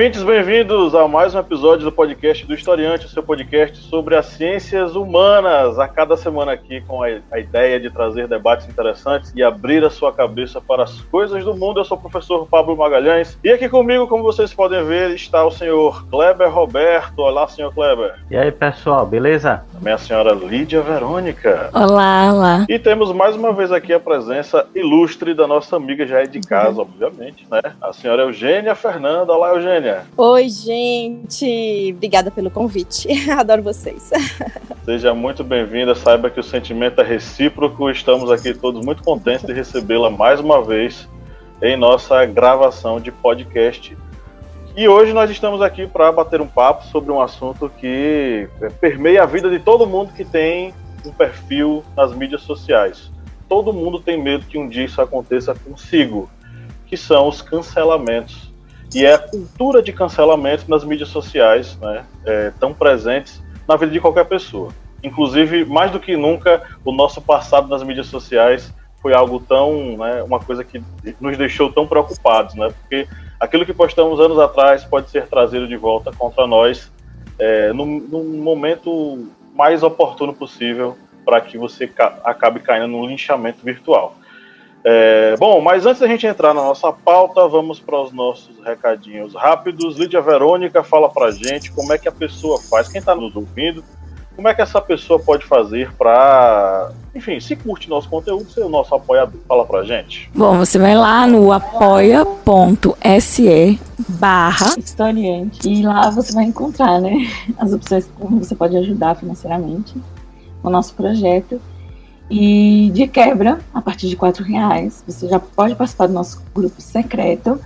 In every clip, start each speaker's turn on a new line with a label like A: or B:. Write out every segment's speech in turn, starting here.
A: Ouvintes, bem-vindos a mais um episódio do podcast do Historiante, o seu podcast sobre as ciências humanas. A cada semana aqui com a, a, ideia de trazer debates interessantes e abrir a sua cabeça para as coisas do mundo. Eu sou o professor Pablo Magalhães e aqui comigo, como vocês podem ver, está o senhor Kleber Roberto. Olá, senhor Kleber.
B: E aí, pessoal, beleza?
A: Também a senhora Lídia Verônica.
C: Olá, olá.
A: E temos mais uma vez aqui a presença ilustre da nossa amiga já é de casa, obviamente, né? A senhora Eugênia Fernanda. Olá, Eugênia.
C: Oi, gente. Obrigada pelo convite. Adoro vocês.
A: Seja muito bem-vinda. Saiba que o sentimento é recíproco. Estamos aqui todos muito contentes de recebê-la mais uma vez em nossa gravação de podcast. E hoje nós estamos aqui para bater um papo sobre um assunto que permeia a vida de todo mundo que tem um perfil nas mídias sociais. Todo mundo tem medo que um dia isso aconteça consigo, que são os cancelamentos e é a cultura de cancelamento nas mídias sociais, né, é, tão presentes na vida de qualquer pessoa. Inclusive, mais do que nunca, o nosso passado nas mídias sociais foi algo tão, né, uma coisa que nos deixou tão preocupados, né, porque aquilo que postamos anos atrás pode ser trazido de volta contra nós é, num, num momento mais oportuno possível para que você ca acabe caindo num linchamento virtual. É, bom, mas antes da gente entrar na nossa pauta, vamos para os nossos recadinhos rápidos. Lídia Verônica fala para gente como é que a pessoa faz, quem está nos ouvindo, como é que essa pessoa pode fazer para, enfim, se curte nosso conteúdo, ser o nosso apoiador. Fala para gente.
C: Bom, você vai lá no apoia.se barra historiante e lá você vai encontrar, né, as opções como você pode ajudar financeiramente o nosso projeto. E de quebra, a partir de quatro reais, você já pode participar do nosso grupo secreto.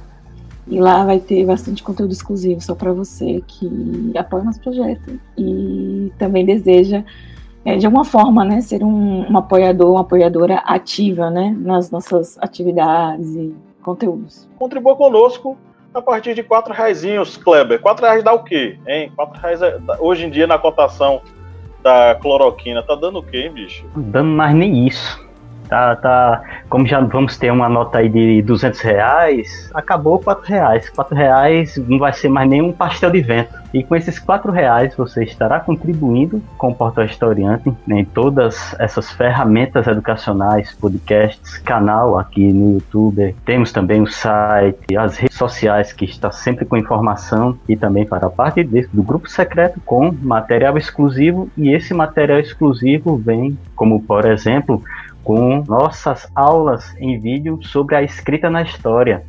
C: E lá vai ter bastante conteúdo exclusivo só para você que apoia o nosso projeto e também deseja, é, de alguma forma, né, ser um, um apoiador, uma apoiadora ativa né, nas nossas atividades e conteúdos.
A: Contribua conosco a partir de quatro reais, Kleber. Quatro reais dá o quê? Hein? Quatro reais é, hoje em dia na cotação da cloroquina tá dando o quê, bicho?
B: Dando mais nem isso. Tá, tá, como já vamos ter uma nota aí de 200 reais, acabou 4 reais. 4 reais não vai ser mais nenhum pastel de vento. E com esses 4 reais você estará contribuindo com o Portal Historiante em todas essas ferramentas educacionais, podcasts, canal aqui no YouTube. Temos também o site, as redes sociais que está sempre com informação e também para a parte do grupo secreto com material exclusivo. E esse material exclusivo vem, como por exemplo, com nossas aulas em vídeo sobre a escrita na história,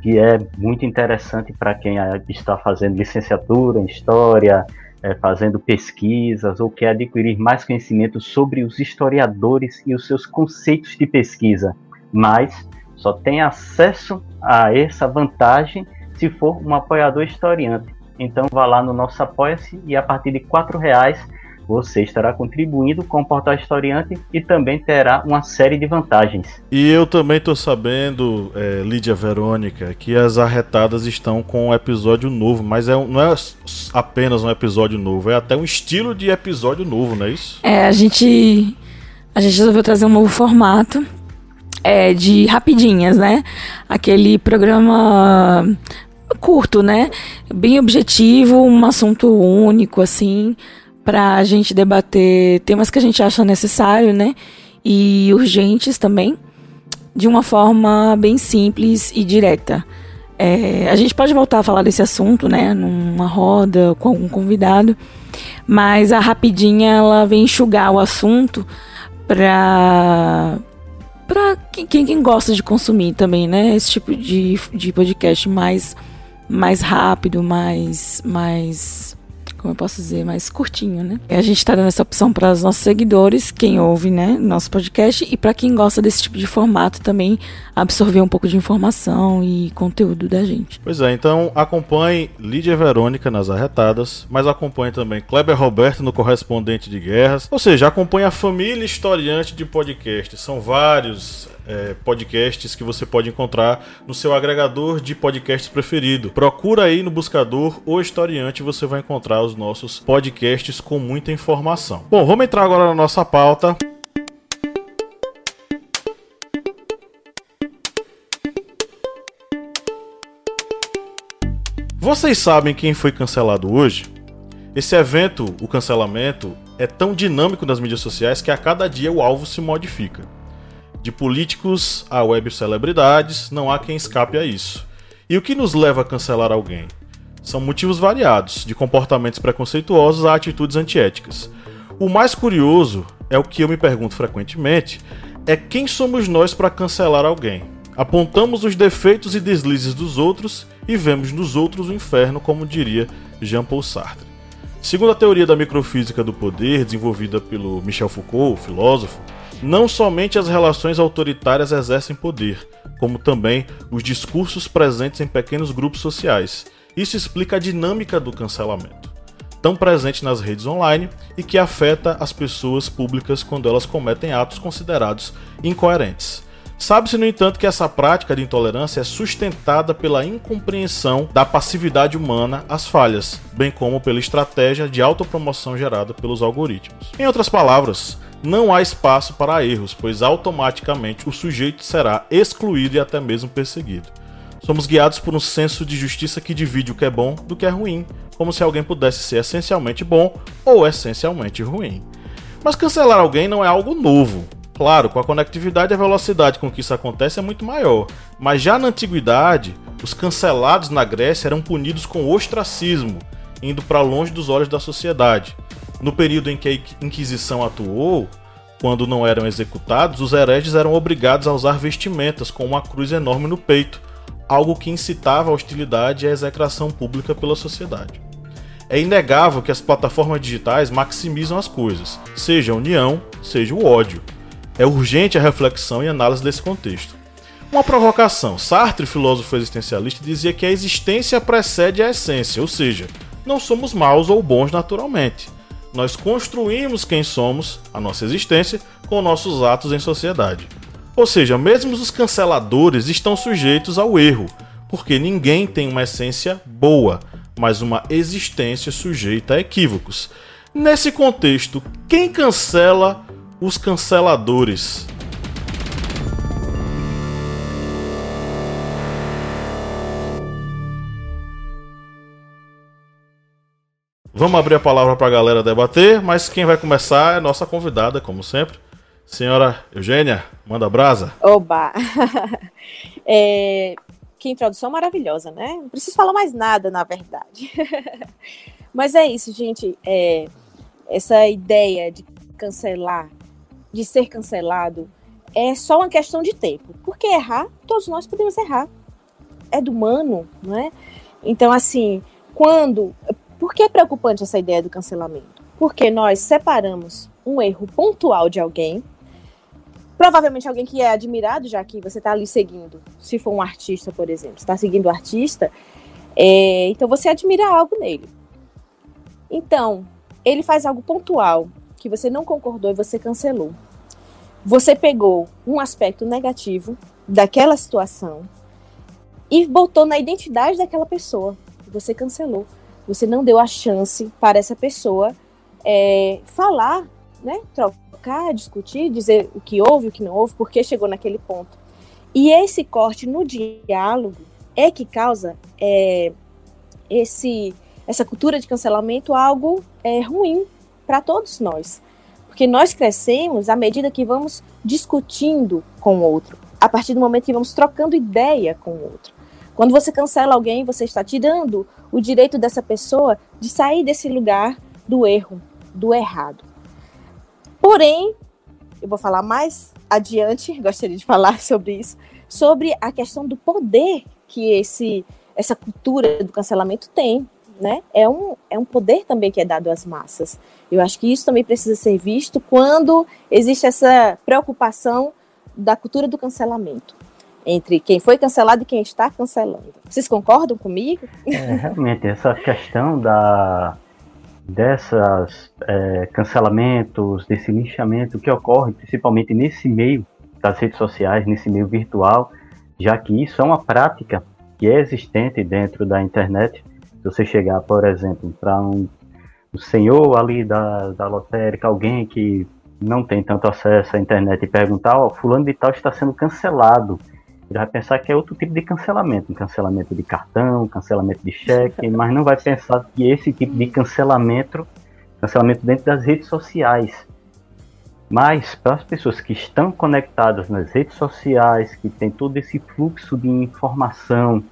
B: que é muito interessante para quem está fazendo licenciatura em história, é, fazendo pesquisas ou quer adquirir mais conhecimento sobre os historiadores e os seus conceitos de pesquisa, mas só tem acesso a essa vantagem se for um apoiador historiante. Então vá lá no nosso Apoia-se e a partir de R$ reais você estará contribuindo com o Portal Historiante e também terá uma série de vantagens.
D: E eu também estou sabendo, é, Lídia Verônica, que as arretadas estão com um episódio novo, mas é, não é apenas um episódio novo, é até um estilo de episódio novo, não é isso?
C: É, a gente, a gente resolveu trazer um novo formato. É, de rapidinhas, né? Aquele programa curto, né? Bem objetivo, um assunto único, assim para a gente debater temas que a gente acha necessário, né? E urgentes também, de uma forma bem simples e direta. É, a gente pode voltar a falar desse assunto, né? Numa roda com algum convidado, mas a rapidinha ela vem enxugar o assunto para para quem, quem gosta de consumir também, né? Esse tipo de, de podcast mais mais rápido, mais mais como eu posso dizer, mais curtinho, né? A gente tá dando essa opção para os nossos seguidores, quem ouve, né, nosso podcast, e para quem gosta desse tipo de formato também absorver um pouco de informação e conteúdo da gente.
A: Pois é, então acompanhe Lídia Verônica nas arretadas, mas acompanhe também Kleber Roberto no Correspondente de Guerras, ou seja, acompanhe a família historiante de podcasts. São vários é, podcasts que você pode encontrar no seu agregador de podcasts preferido. Procura aí no buscador o historiante, você vai encontrar os nossos podcasts com muita informação. Bom, vamos entrar agora na nossa pauta. Vocês sabem quem foi cancelado hoje? Esse evento, o cancelamento, é tão dinâmico nas mídias sociais que a cada dia o alvo se modifica. De políticos a web celebridades, não há quem escape a isso. E o que nos leva a cancelar alguém? São motivos variados, de comportamentos preconceituosos a atitudes antiéticas. O mais curioso é o que eu me pergunto frequentemente: é quem somos nós para cancelar alguém? Apontamos os defeitos e deslizes dos outros e vemos nos outros o inferno, como diria Jean-Paul Sartre. Segundo a teoria da microfísica do poder, desenvolvida pelo Michel Foucault, filósofo, não somente as relações autoritárias exercem poder, como também os discursos presentes em pequenos grupos sociais. Isso explica a dinâmica do cancelamento, tão presente nas redes online e que afeta as pessoas públicas quando elas cometem atos considerados incoerentes. Sabe-se, no entanto, que essa prática de intolerância é sustentada pela incompreensão da passividade humana às falhas, bem como pela estratégia de autopromoção gerada pelos algoritmos. Em outras palavras, não há espaço para erros, pois automaticamente o sujeito será excluído e até mesmo perseguido. Somos guiados por um senso de justiça que divide o que é bom do que é ruim, como se alguém pudesse ser essencialmente bom ou essencialmente ruim. Mas cancelar alguém não é algo novo. Claro, com a conectividade a velocidade com que isso acontece é muito maior, mas já na antiguidade, os cancelados na Grécia eram punidos com ostracismo, indo para longe dos olhos da sociedade. No período em que a Inquisição atuou, quando não eram executados, os hereges eram obrigados a usar vestimentas com uma cruz enorme no peito, algo que incitava a hostilidade e a execração pública pela sociedade. É inegável que as plataformas digitais maximizam as coisas, seja a união, seja o ódio. É urgente a reflexão e análise desse contexto. Uma provocação: Sartre, filósofo existencialista, dizia que a existência precede a essência, ou seja, não somos maus ou bons naturalmente. Nós construímos quem somos, a nossa existência, com nossos atos em sociedade. Ou seja, mesmo os canceladores estão sujeitos ao erro, porque ninguém tem uma essência boa, mas uma existência sujeita a equívocos. Nesse contexto, quem cancela os canceladores. Vamos abrir a palavra para a galera debater, mas quem vai começar é nossa convidada, como sempre. Senhora Eugênia, manda brasa.
E: Oba! é, que introdução maravilhosa, né? Não preciso falar mais nada, na verdade. mas é isso, gente. É, essa ideia de cancelar de ser cancelado é só uma questão de tempo. Porque errar, todos nós podemos errar. É do humano, não é? Então, assim, quando. Por que é preocupante essa ideia do cancelamento? Porque nós separamos um erro pontual de alguém, provavelmente alguém que é admirado, já que você está ali seguindo, se for um artista, por exemplo, está seguindo o artista, é, então você admira algo nele. Então, ele faz algo pontual que você não concordou e você cancelou. Você pegou um aspecto negativo daquela situação e botou na identidade daquela pessoa. Você cancelou. Você não deu a chance para essa pessoa é, falar, né? Trocar, discutir, dizer o que houve, o que não houve, porque chegou naquele ponto. E esse corte no diálogo é que causa é, esse, essa cultura de cancelamento algo é, ruim para todos nós. Porque nós crescemos à medida que vamos discutindo com o outro, a partir do momento que vamos trocando ideia com o outro. Quando você cancela alguém, você está tirando o direito dessa pessoa de sair desse lugar do erro, do errado. Porém, eu vou falar mais adiante, gostaria de falar sobre isso, sobre a questão do poder que esse essa cultura do cancelamento tem né? É um, é um poder também que é dado às massas. Eu acho que isso também precisa ser visto quando existe essa preocupação da cultura do cancelamento entre quem foi cancelado e quem está cancelando. Vocês concordam comigo?
B: É, realmente, essa questão da dessas é, cancelamentos, desse linchamento que ocorre principalmente nesse meio das redes sociais, nesse meio virtual, já que isso é uma prática que é existente dentro da internet. Se você chegar, por exemplo, para um, um senhor ali da, da lotérica, alguém que não tem tanto acesso à internet e perguntar, ó, oh, fulano de tal está sendo cancelado vai pensar que é outro tipo de cancelamento, um cancelamento de cartão, cancelamento de cheque, mas não vai pensar que esse tipo de cancelamento, cancelamento dentro das redes sociais. Mas para as pessoas que estão conectadas nas redes sociais, que tem todo esse fluxo de informação,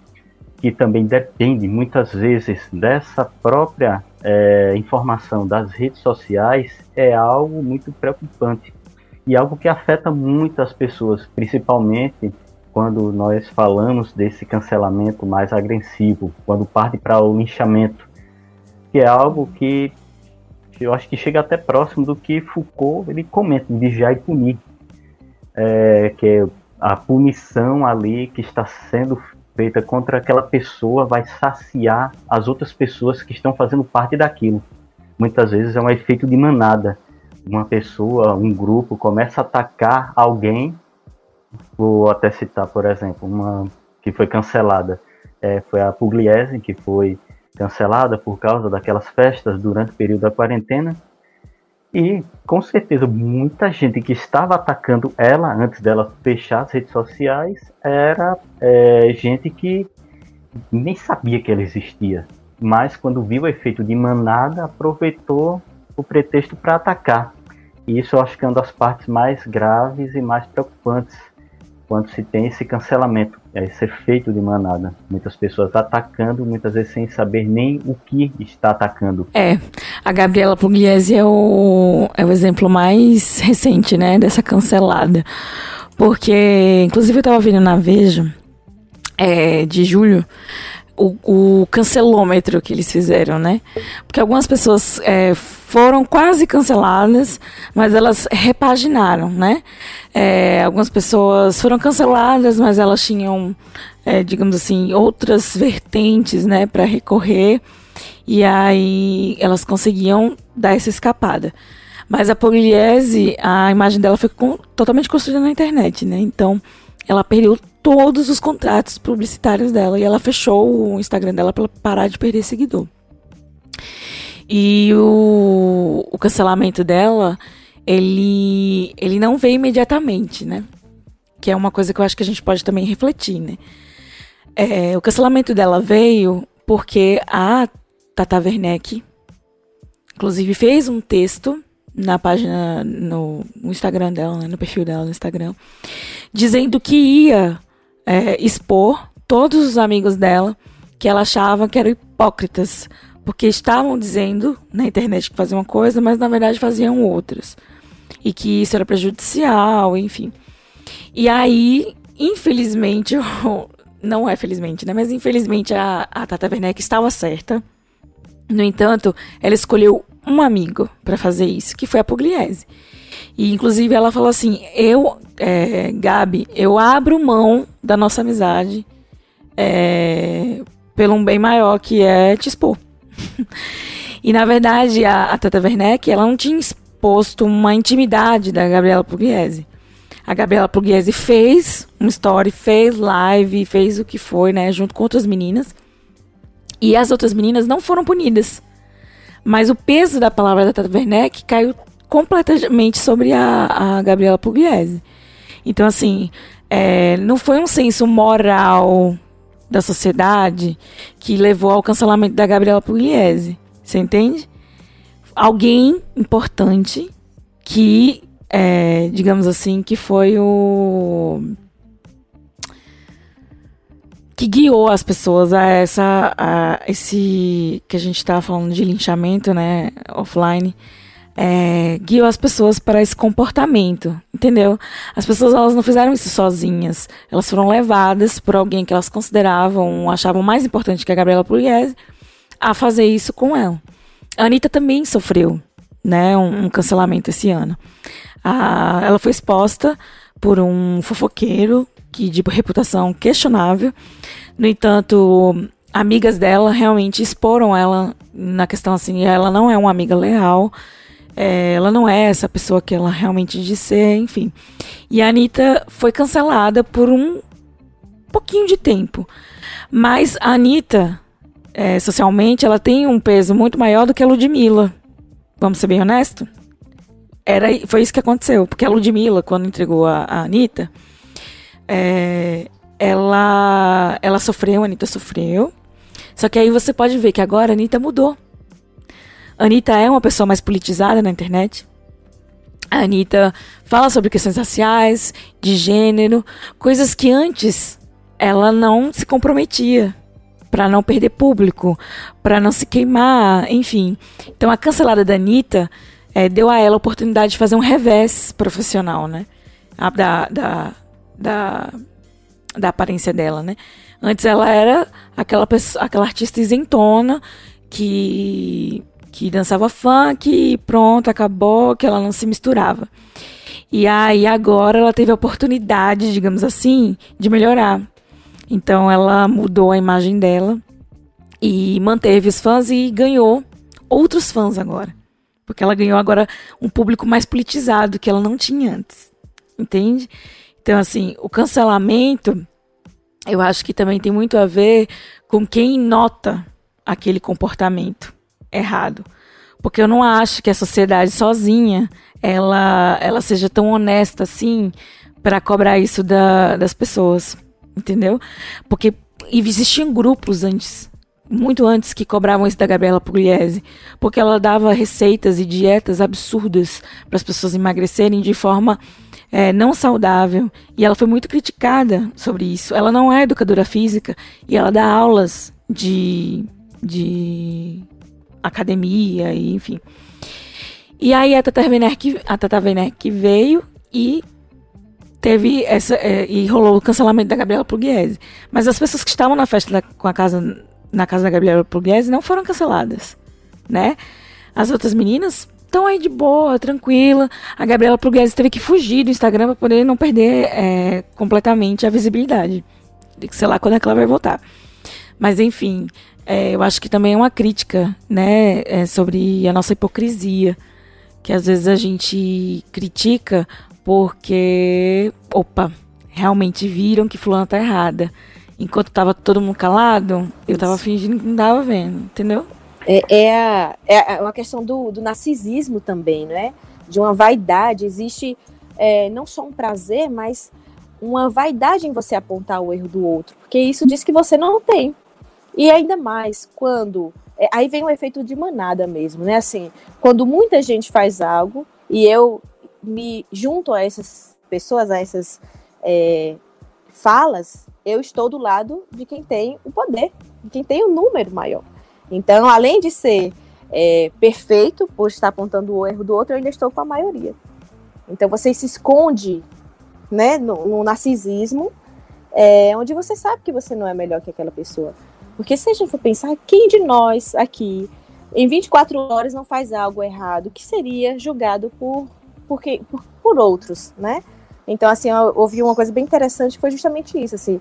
B: que também depende muitas vezes dessa própria é, informação das redes sociais, é algo muito preocupante e algo que afeta muitas pessoas, principalmente quando nós falamos desse cancelamento mais agressivo, quando parte para o linchamento, que é algo que eu acho que chega até próximo do que Foucault ele comenta, vigiar e punir, é, que é a punição ali que está sendo feita contra aquela pessoa vai saciar as outras pessoas que estão fazendo parte daquilo. Muitas vezes é um efeito de manada. Uma pessoa, um grupo começa a atacar alguém Vou até citar, por exemplo, uma que foi cancelada. É, foi a Pugliese, que foi cancelada por causa daquelas festas durante o período da quarentena. E com certeza muita gente que estava atacando ela antes dela fechar as redes sociais era é, gente que nem sabia que ela existia. Mas quando viu o efeito de manada, aproveitou o pretexto para atacar. E isso eu acho que é uma das partes mais graves e mais preocupantes quando se tem esse cancelamento, é esse efeito de manada. Muitas pessoas atacando, muitas vezes sem saber nem o que está atacando.
C: É, a Gabriela Pugliese é o, é o exemplo mais recente, né, dessa cancelada. Porque, inclusive, eu estava vendo na Veja, é, de julho, o, o, cancelômetro que eles fizeram, né? Porque algumas pessoas é, foram quase canceladas, mas elas repaginaram, né? É, algumas pessoas foram canceladas, mas elas tinham, é, digamos assim, outras vertentes, né, para recorrer, e aí elas conseguiam dar essa escapada. Mas a Pugliese, a imagem dela foi com, totalmente construída na internet, né? Então, ela perdeu todos os contratos publicitários dela e ela fechou o Instagram dela para parar de perder seguidor. E o, o cancelamento dela, ele, ele não veio imediatamente, né? Que é uma coisa que eu acho que a gente pode também refletir, né? É, o cancelamento dela veio porque a Tata Werneck, inclusive, fez um texto na página, no, no Instagram dela, né, no perfil dela no Instagram, dizendo que ia é, expor todos os amigos dela que ela achava que eram hipócritas, porque estavam dizendo na internet que faziam uma coisa, mas na verdade faziam outras. E que isso era prejudicial, enfim. E aí, infelizmente, não é felizmente, né? Mas infelizmente a, a Tata Werneck estava certa. No entanto, ela escolheu um amigo para fazer isso, que foi a Pugliese. E inclusive ela falou assim: eu, é, Gabi, eu abro mão da nossa amizade é, pelo um bem maior que é te expor. e na verdade a, a Tata Werneck ela não tinha exposto uma intimidade da Gabriela Pugliese. A Gabriela Pugliese fez uma story, fez live, fez o que foi, né, junto com outras meninas. E as outras meninas não foram punidas. Mas o peso da palavra da Tata Werneck caiu completamente sobre a, a Gabriela Pugliese. Então, assim, é, não foi um senso moral da sociedade que levou ao cancelamento da Gabriela Pugliese. Você entende? Alguém importante que, é, digamos assim, que foi o que guiou as pessoas a essa a esse que a gente estava falando de linchamento, né, offline, é, guiou as pessoas para esse comportamento, entendeu? As pessoas elas não fizeram isso sozinhas, elas foram levadas por alguém que elas consideravam, achavam mais importante que a Gabriela Pugliese, a fazer isso com ela. A Anitta também sofreu, né, um, um cancelamento esse ano. A, ela foi exposta por um fofoqueiro que de reputação questionável. No entanto, amigas dela realmente exporam ela na questão assim, ela não é uma amiga leal. É, ela não é essa pessoa que ela realmente diz ser, enfim. E a Anitta foi cancelada por um pouquinho de tempo. Mas a Anitta, é, socialmente, ela tem um peso muito maior do que a Ludmilla. Vamos ser bem honesto? Era, foi isso que aconteceu. Porque a Ludmilla, quando entregou a, a Anitta, é, ela, ela sofreu, a Anitta sofreu. Só que aí você pode ver que agora a Anitta mudou. Anitta é uma pessoa mais politizada na internet. A Anitta fala sobre questões raciais, de gênero, coisas que antes ela não se comprometia para não perder público, para não se queimar, enfim. Então a cancelada da Anitta é, deu a ela a oportunidade de fazer um revés profissional, né? Da, da, da, da aparência dela, né? Antes ela era aquela, pessoa, aquela artista isentona que, que dançava funk e pronto, acabou, que ela não se misturava. E aí agora ela teve a oportunidade, digamos assim, de melhorar. Então ela mudou a imagem dela e manteve os fãs e ganhou outros fãs agora. Porque ela ganhou agora um público mais politizado que ela não tinha antes. Entende? Então, assim, o cancelamento, eu acho que também tem muito a ver com quem nota aquele comportamento errado. Porque eu não acho que a sociedade sozinha ela, ela seja tão honesta assim para cobrar isso da, das pessoas entendeu? Porque existiam grupos antes, muito antes, que cobravam isso da Gabriela Pugliese, porque ela dava receitas e dietas absurdas para as pessoas emagrecerem de forma é, não saudável. E ela foi muito criticada sobre isso. Ela não é educadora física e ela dá aulas de, de academia e enfim. E aí a Tata Werneck, a Tata Werneck veio e teve essa é, e rolou o cancelamento da Gabriela Pugliese. Mas as pessoas que estavam na festa da, com a casa na casa da Gabriela Pugliese não foram canceladas, né? As outras meninas estão aí de boa, tranquila. A Gabriela Pugliese teve que fugir do Instagram para poder não perder é, completamente a visibilidade. Sei lá quando é que ela vai voltar. Mas enfim, é, eu acho que também é uma crítica, né, é, sobre a nossa hipocrisia, que às vezes a gente critica porque, opa, realmente viram que fulana tá errada. Enquanto tava todo mundo calado, eu tava fingindo que não tava vendo, entendeu?
E: É, é, a, é uma questão do, do narcisismo também, né? De uma vaidade. Existe é, não só um prazer, mas uma vaidade em você apontar o erro do outro. Porque isso diz que você não tem. E ainda mais quando. É, aí vem o efeito de manada mesmo, né? Assim, quando muita gente faz algo e eu me junto a essas pessoas, a essas é, falas, eu estou do lado de quem tem o poder, de quem tem o um número maior. Então, além de ser é, perfeito por estar apontando o erro do outro, eu ainda estou com a maioria. Então, você se esconde né, no, no narcisismo, é, onde você sabe que você não é melhor que aquela pessoa. Porque se a gente for pensar, quem de nós aqui, em 24 horas, não faz algo errado, que seria julgado por porque, por, por outros, né? Então, assim, eu ouvi uma coisa bem interessante, foi justamente isso, assim,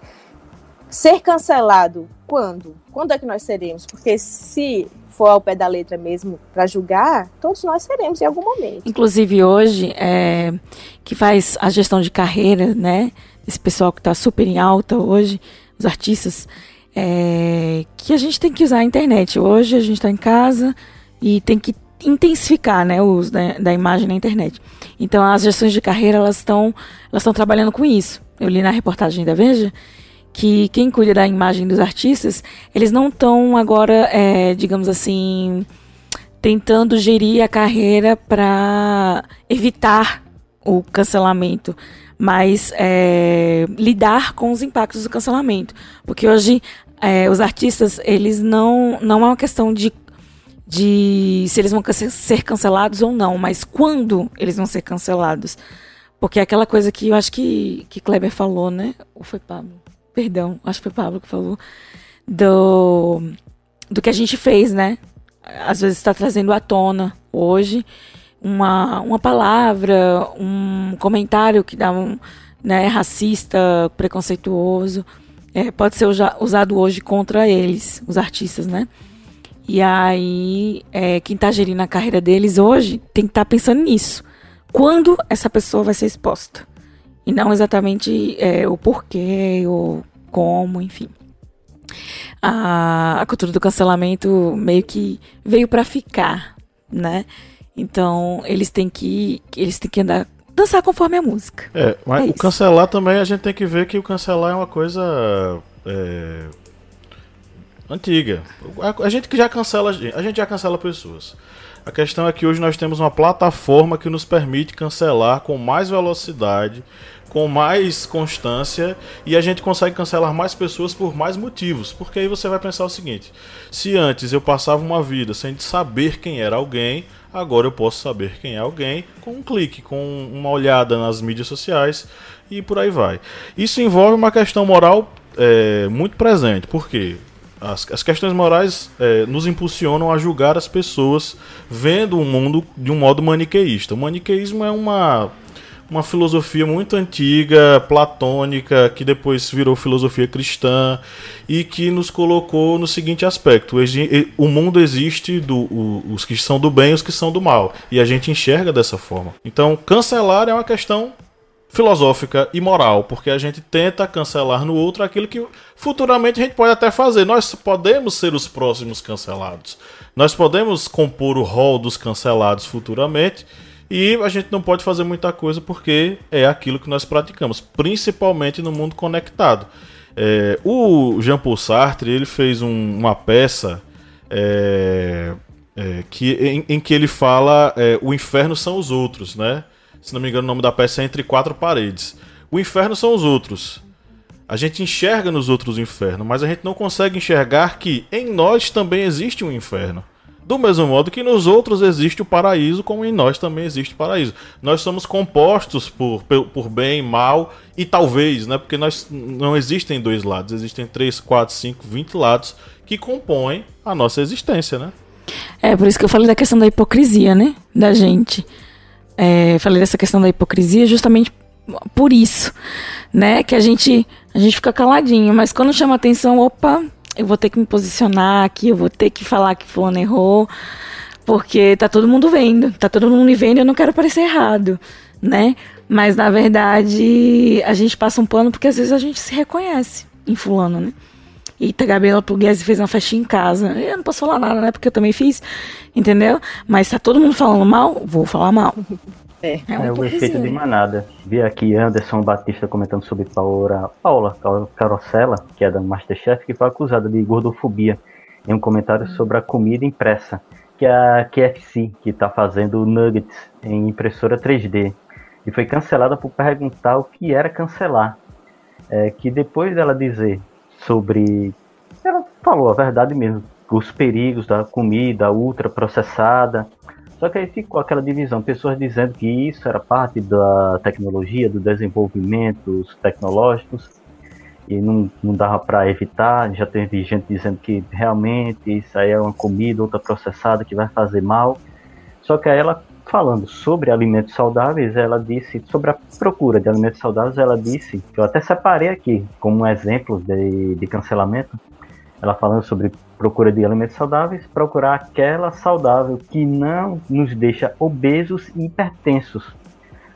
E: ser cancelado quando? Quando é que nós seremos? Porque se for ao pé da letra mesmo para julgar, todos nós seremos em algum momento.
C: Inclusive hoje, é, que faz a gestão de carreira, né? Esse pessoal que está super em alta hoje, os artistas, é, que a gente tem que usar a internet. Hoje a gente está em casa e tem que intensificar né, o uso da, da, imagem na internet. Então as gestões de carreira elas estão elas estão trabalhando com isso. Eu li na reportagem da Veja que quem cuida da imagem dos artistas eles não estão agora, é, digamos assim, tentando gerir a carreira para evitar o cancelamento, mas é, lidar com os impactos do cancelamento, porque hoje é, os artistas eles não não é uma questão de de se eles vão ser cancelados ou não, mas quando eles vão ser cancelados. Porque é aquela coisa que eu acho que, que Kleber falou, né? Ou foi Pablo? Perdão, acho que foi Pablo que falou. Do, do que a gente fez, né? Às vezes está trazendo à tona hoje uma, uma palavra, um comentário que dá um né, racista, preconceituoso, é, pode ser usado hoje contra eles, os artistas, né? E aí, é, quem está gerindo a carreira deles hoje tem que estar tá pensando nisso. Quando essa pessoa vai ser exposta? E não exatamente é, o porquê ou como, enfim. A, a cultura do cancelamento meio que veio para ficar, né? Então, eles têm que eles têm que andar dançar conforme a música.
A: É, mas é o cancelar também a gente tem que ver que o cancelar é uma coisa é, antiga. A, a, gente que já cancela, a gente já cancela pessoas. A questão é que hoje nós temos uma plataforma que nos permite cancelar com mais velocidade, com mais constância e a gente consegue cancelar mais pessoas por mais motivos. Porque aí você vai pensar o seguinte: se antes eu passava uma vida sem saber quem era alguém, agora eu posso saber quem é alguém com um clique, com uma olhada nas mídias sociais e por aí vai. Isso envolve uma questão moral é, muito presente, porque as, as questões morais é, nos impulsionam a julgar as pessoas vendo o mundo de um modo maniqueísta. O maniqueísmo é uma uma filosofia muito antiga, platônica, que depois virou filosofia cristã e que nos colocou no seguinte aspecto: o mundo existe do, os que são do bem e os que são do mal, e a gente enxerga dessa forma. Então, cancelar é uma questão filosófica e moral, porque a gente tenta cancelar no outro aquilo que futuramente a gente pode até fazer. Nós podemos ser os próximos cancelados. Nós podemos compor o rol dos cancelados futuramente e a gente não pode fazer muita coisa porque é aquilo que nós praticamos, principalmente no mundo conectado. É, o Jean Paul Sartre ele fez um, uma peça é, é, que, em, em, que ele fala é, o inferno são os outros, né? Se não me engano, o nome da peça é Entre Quatro Paredes. O inferno são os outros. A gente enxerga nos outros o inferno, mas a gente não consegue enxergar que em nós também existe um inferno. Do mesmo modo que nos outros existe o paraíso, como em nós também existe o paraíso. Nós somos compostos por, por bem, mal e talvez, né? Porque nós não existem dois lados, existem três, quatro, cinco, vinte lados que compõem a nossa existência, né?
C: É, por isso que eu falei da questão da hipocrisia, né? Da gente. É, falei dessa questão da hipocrisia justamente por isso, né? Que a gente, a gente fica caladinho, mas quando chama atenção, opa, eu vou ter que me posicionar aqui, eu vou ter que falar que fulano errou, porque tá todo mundo vendo, tá todo mundo me vendo eu não quero parecer errado, né? Mas na verdade, a gente passa um pano porque às vezes a gente se reconhece em fulano, né? Eita, Gabriela Pugliese fez uma festinha em casa. Eu não posso falar nada, né? Porque eu também fiz, entendeu? Mas tá todo mundo falando mal, vou falar mal.
B: É, é, é o efeito de manada. Vi aqui Anderson Batista comentando sobre Paula, Paula Carosella, que é da Masterchef, que foi acusada de gordofobia em um comentário sobre a comida impressa, que é a KFC, que está fazendo nuggets em impressora 3D. E foi cancelada por perguntar o que era cancelar. É, que depois dela dizer sobre. Ela falou a verdade mesmo, os perigos da comida ultraprocessada, só que aí ficou aquela divisão, pessoas dizendo que isso era parte da tecnologia, do desenvolvimento tecnológicos, e não, não dava para evitar. Já teve gente dizendo que realmente isso aí é uma comida ultraprocessada que vai fazer mal. Só que aí ela, falando sobre alimentos saudáveis, ela disse, sobre a procura de alimentos saudáveis, ela disse, que eu até separei aqui como um exemplo de, de cancelamento, ela falando sobre procura de alimentos saudáveis, procurar aquela saudável que não nos deixa obesos e hipertensos.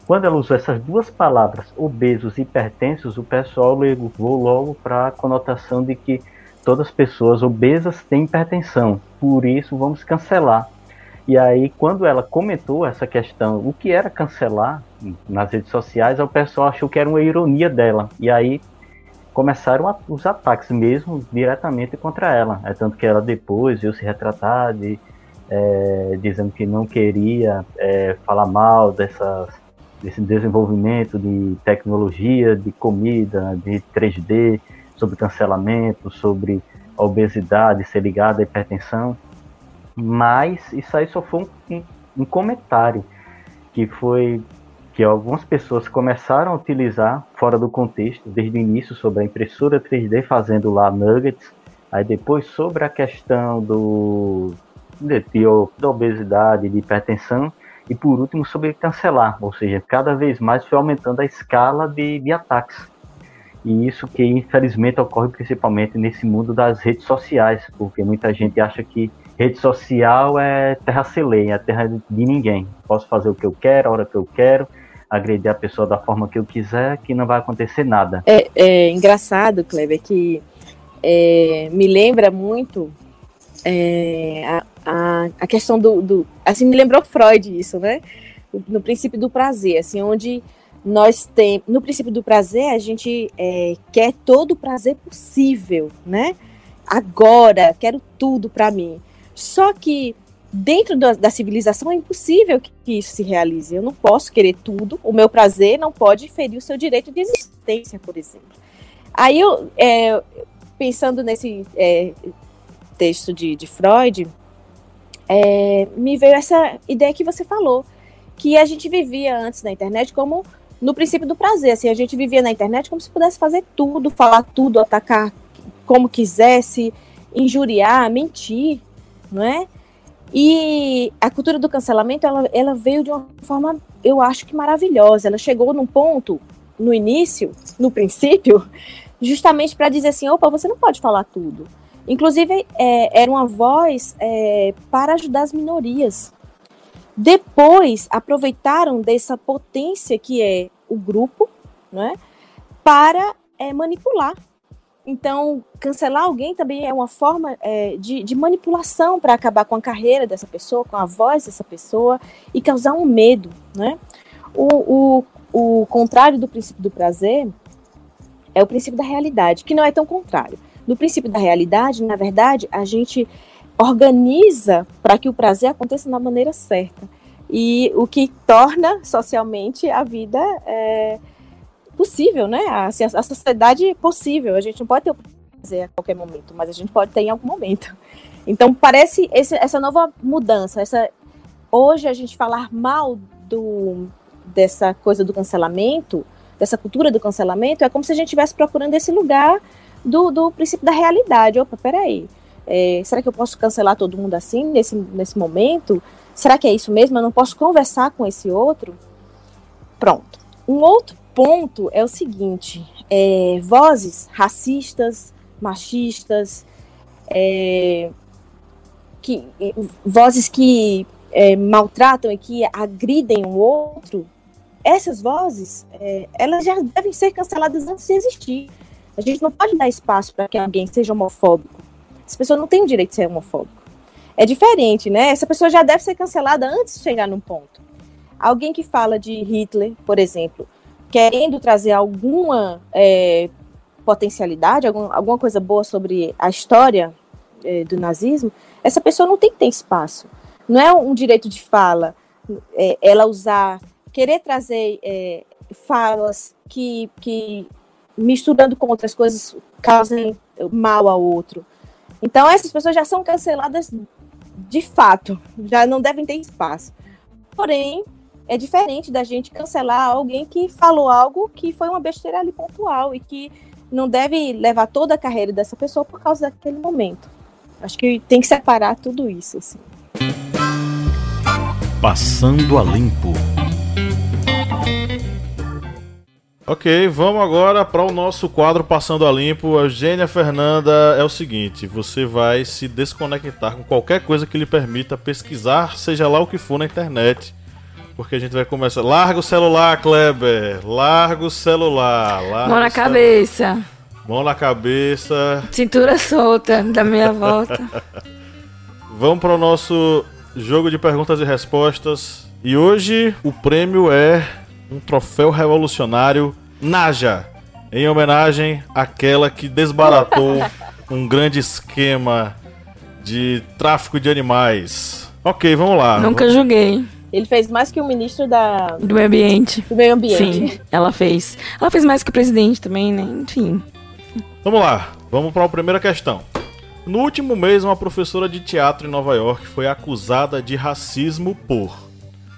B: Quando ela usou essas duas palavras, obesos e hipertensos, o pessoal levou logo para a conotação de que todas as pessoas obesas têm hipertensão, por isso vamos cancelar. E aí, quando ela comentou essa questão, o que era cancelar nas redes sociais, o pessoal achou que era uma ironia dela. E aí começaram a, os ataques mesmo diretamente contra ela. É tanto que ela depois veio se retratar de, é, dizendo que não queria é, falar mal dessas, desse desenvolvimento de tecnologia, de comida, de 3D, sobre cancelamento, sobre obesidade ser ligada à hipertensão. Mas isso aí só foi um, um comentário que foi que algumas pessoas começaram a utilizar fora do contexto, desde o início, sobre a impressora 3D fazendo lá nuggets Aí depois sobre a questão do de, de, da obesidade, de hipertensão, e por último sobre cancelar, ou seja, cada vez mais foi aumentando a escala de, de ataques. E isso que infelizmente ocorre principalmente nesse mundo das redes sociais, porque muita gente acha que rede social é terra sem é terra de ninguém. Posso fazer o que eu quero, a hora que eu quero, agredir a pessoa da forma que eu quiser, que não vai acontecer nada.
E: É, é engraçado, Kleber, que é, me lembra muito é, a, a, a, questão do, do, Assim, me lembrou Freud isso, né? No princípio do prazer, assim, onde nós temos. No princípio do prazer, a gente é, quer todo o prazer possível, né? Agora, quero tudo para mim. Só que dentro da, da, civilização é impossível que, que, isso se realize. Eu não posso querer tudo. O meu prazer não pode ferir o seu direito de existência, por exemplo. Aí eu, é, pensando nesse é, texto de, de Freud, é, me veio essa ideia que você falou, que a gente vivia antes na internet como no princípio do prazer. Assim, a gente vivia na internet como se pudesse fazer tudo, falar tudo, atacar como quisesse, injuriar, mentir, não é? E a cultura do cancelamento, ela, ela veio de uma forma, eu acho que maravilhosa. Ela chegou num ponto, no início, no princípio, justamente para dizer assim: opa, você não pode falar tudo. Inclusive, é, era uma voz é, para ajudar as minorias. Depois, aproveitaram dessa potência que é o grupo, né, para é, manipular. Então, cancelar alguém também é uma forma é, de, de manipulação para acabar com a carreira dessa pessoa, com a voz dessa pessoa e causar um medo. Né? O, o, o contrário do princípio do prazer é o princípio da realidade, que não é tão contrário. No princípio da realidade, na verdade, a gente organiza para que o prazer aconteça da maneira certa. E o que torna socialmente a vida é, possível, né? Assim, a, sociedade é possível. A gente não pode ter o prazer a qualquer momento, mas a gente pode ter em algum momento. Então parece esse, essa nova mudança, essa hoje a gente falar mal do dessa coisa do cancelamento, dessa cultura do cancelamento, é como se a gente estivesse procurando esse lugar do, do princípio da realidade. Opa, peraí. É, será que eu posso cancelar todo mundo assim, nesse, nesse momento? Será que é isso mesmo? Eu não posso conversar com esse outro? Pronto. Um outro ponto é o seguinte: é, vozes racistas, machistas, é, que, vozes que é, maltratam e que agridem o outro, essas vozes, é, elas já devem ser canceladas antes de existir. A gente não pode dar espaço para que alguém seja homofóbico. Essa pessoa não tem o direito de ser homofóbico. É diferente, né? Essa pessoa já deve ser cancelada antes de chegar num ponto. Alguém que fala de Hitler, por exemplo, querendo trazer alguma é, potencialidade, algum, alguma coisa boa sobre a história é, do nazismo, essa pessoa não tem que ter espaço. Não é um direito de fala é, ela usar, querer trazer é, falas que, que misturando com outras coisas, causem mal ao outro. Então, essas pessoas já são canceladas de fato, já não devem ter espaço. Porém, é diferente da gente cancelar alguém que falou algo que foi uma besteira ali pontual e que não deve levar toda a carreira dessa pessoa por causa daquele momento. Acho que tem que separar tudo isso. Assim.
A: Passando a limpo. Ok, vamos agora para o nosso quadro Passando a Limpo. Eugênia Fernanda, é o seguinte: você vai se desconectar com qualquer coisa que lhe permita pesquisar, seja lá o que for na internet. Porque a gente vai começar. Larga o celular, Kleber! Larga o celular! Larga
C: Mão na cabeça!
A: Mão na cabeça.
C: Cintura solta da minha volta.
A: vamos para o nosso jogo de perguntas e respostas. E hoje o prêmio é um troféu revolucionário Naja, em homenagem àquela que desbaratou um grande esquema de tráfico de animais. Ok, vamos lá.
C: Nunca julguei.
E: Ele fez mais que o ministro da...
C: do meio ambiente.
E: Do meio ambiente.
C: Sim, ela fez. Ela fez mais que o presidente também, né? Enfim.
A: Vamos lá, vamos para a primeira questão. No último mês, uma professora de teatro em Nova York foi acusada de racismo por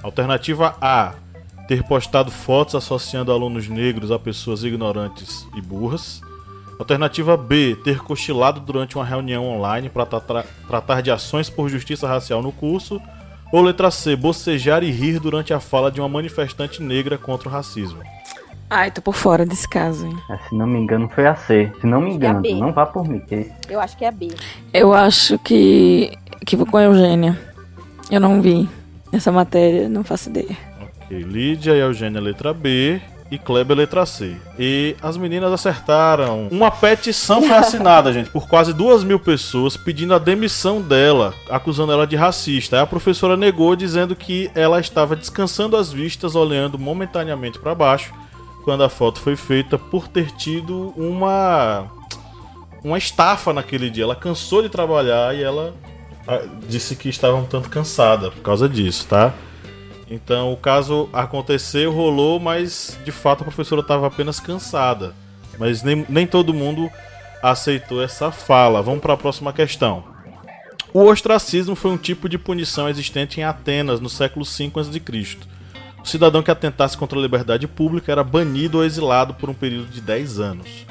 A: alternativa A ter postado fotos associando alunos negros a pessoas ignorantes e burras. Alternativa B, ter cochilado durante uma reunião online para tratar de ações por justiça racial no curso. Ou letra C, bocejar e rir durante a fala de uma manifestante negra contra o racismo.
C: Ai, tô por fora desse caso, hein?
B: É, se não me engano, foi a C. Se não me engano,
E: é
B: não vá por mim. Que...
E: Eu acho que é a B.
C: Eu acho que. que vou com a Eugênia. Eu não vi essa matéria, não faço ideia.
A: Ok, Lídia e Eugênia, letra B e Kleber letra C. E as meninas acertaram. Uma petição foi assinada, gente, por quase duas mil pessoas pedindo a demissão dela, acusando ela de racista. Aí a professora negou, dizendo que ela estava descansando as vistas, olhando momentaneamente para baixo, quando a foto foi feita, por ter tido uma uma estafa naquele dia. Ela cansou de trabalhar e ela ah, disse que estava um tanto cansada por causa disso, tá? Então o caso aconteceu, rolou, mas de fato a professora estava apenas cansada. Mas nem, nem todo mundo aceitou essa fala. Vamos para a próxima questão. O ostracismo foi um tipo de punição existente em Atenas no século V a.C. O cidadão que atentasse contra a liberdade pública era banido ou exilado por um período de 10 anos.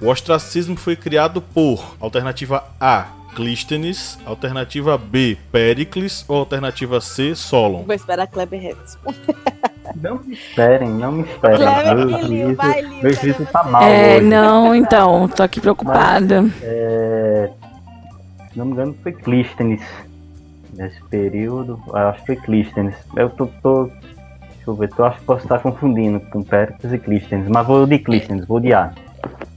A: O ostracismo foi criado por alternativa A, Clístenes, alternativa B, Pericles ou alternativa C, Solon?
E: Vou esperar a Kleber responder.
B: Não me esperem, não me esperem.
E: Kleber, meu juízo, vai,
B: meu juízo tá mal.
C: É,
B: hoje.
C: não, então, tô aqui preocupada. Mas,
B: é, se não me engano, foi Clístenes. Nesse período, acho que foi Clístenes. Eu tô, tô deixa eu ver, eu acho que posso estar confundindo com Pericles e Clístenes, mas vou de Clístenes, vou de A.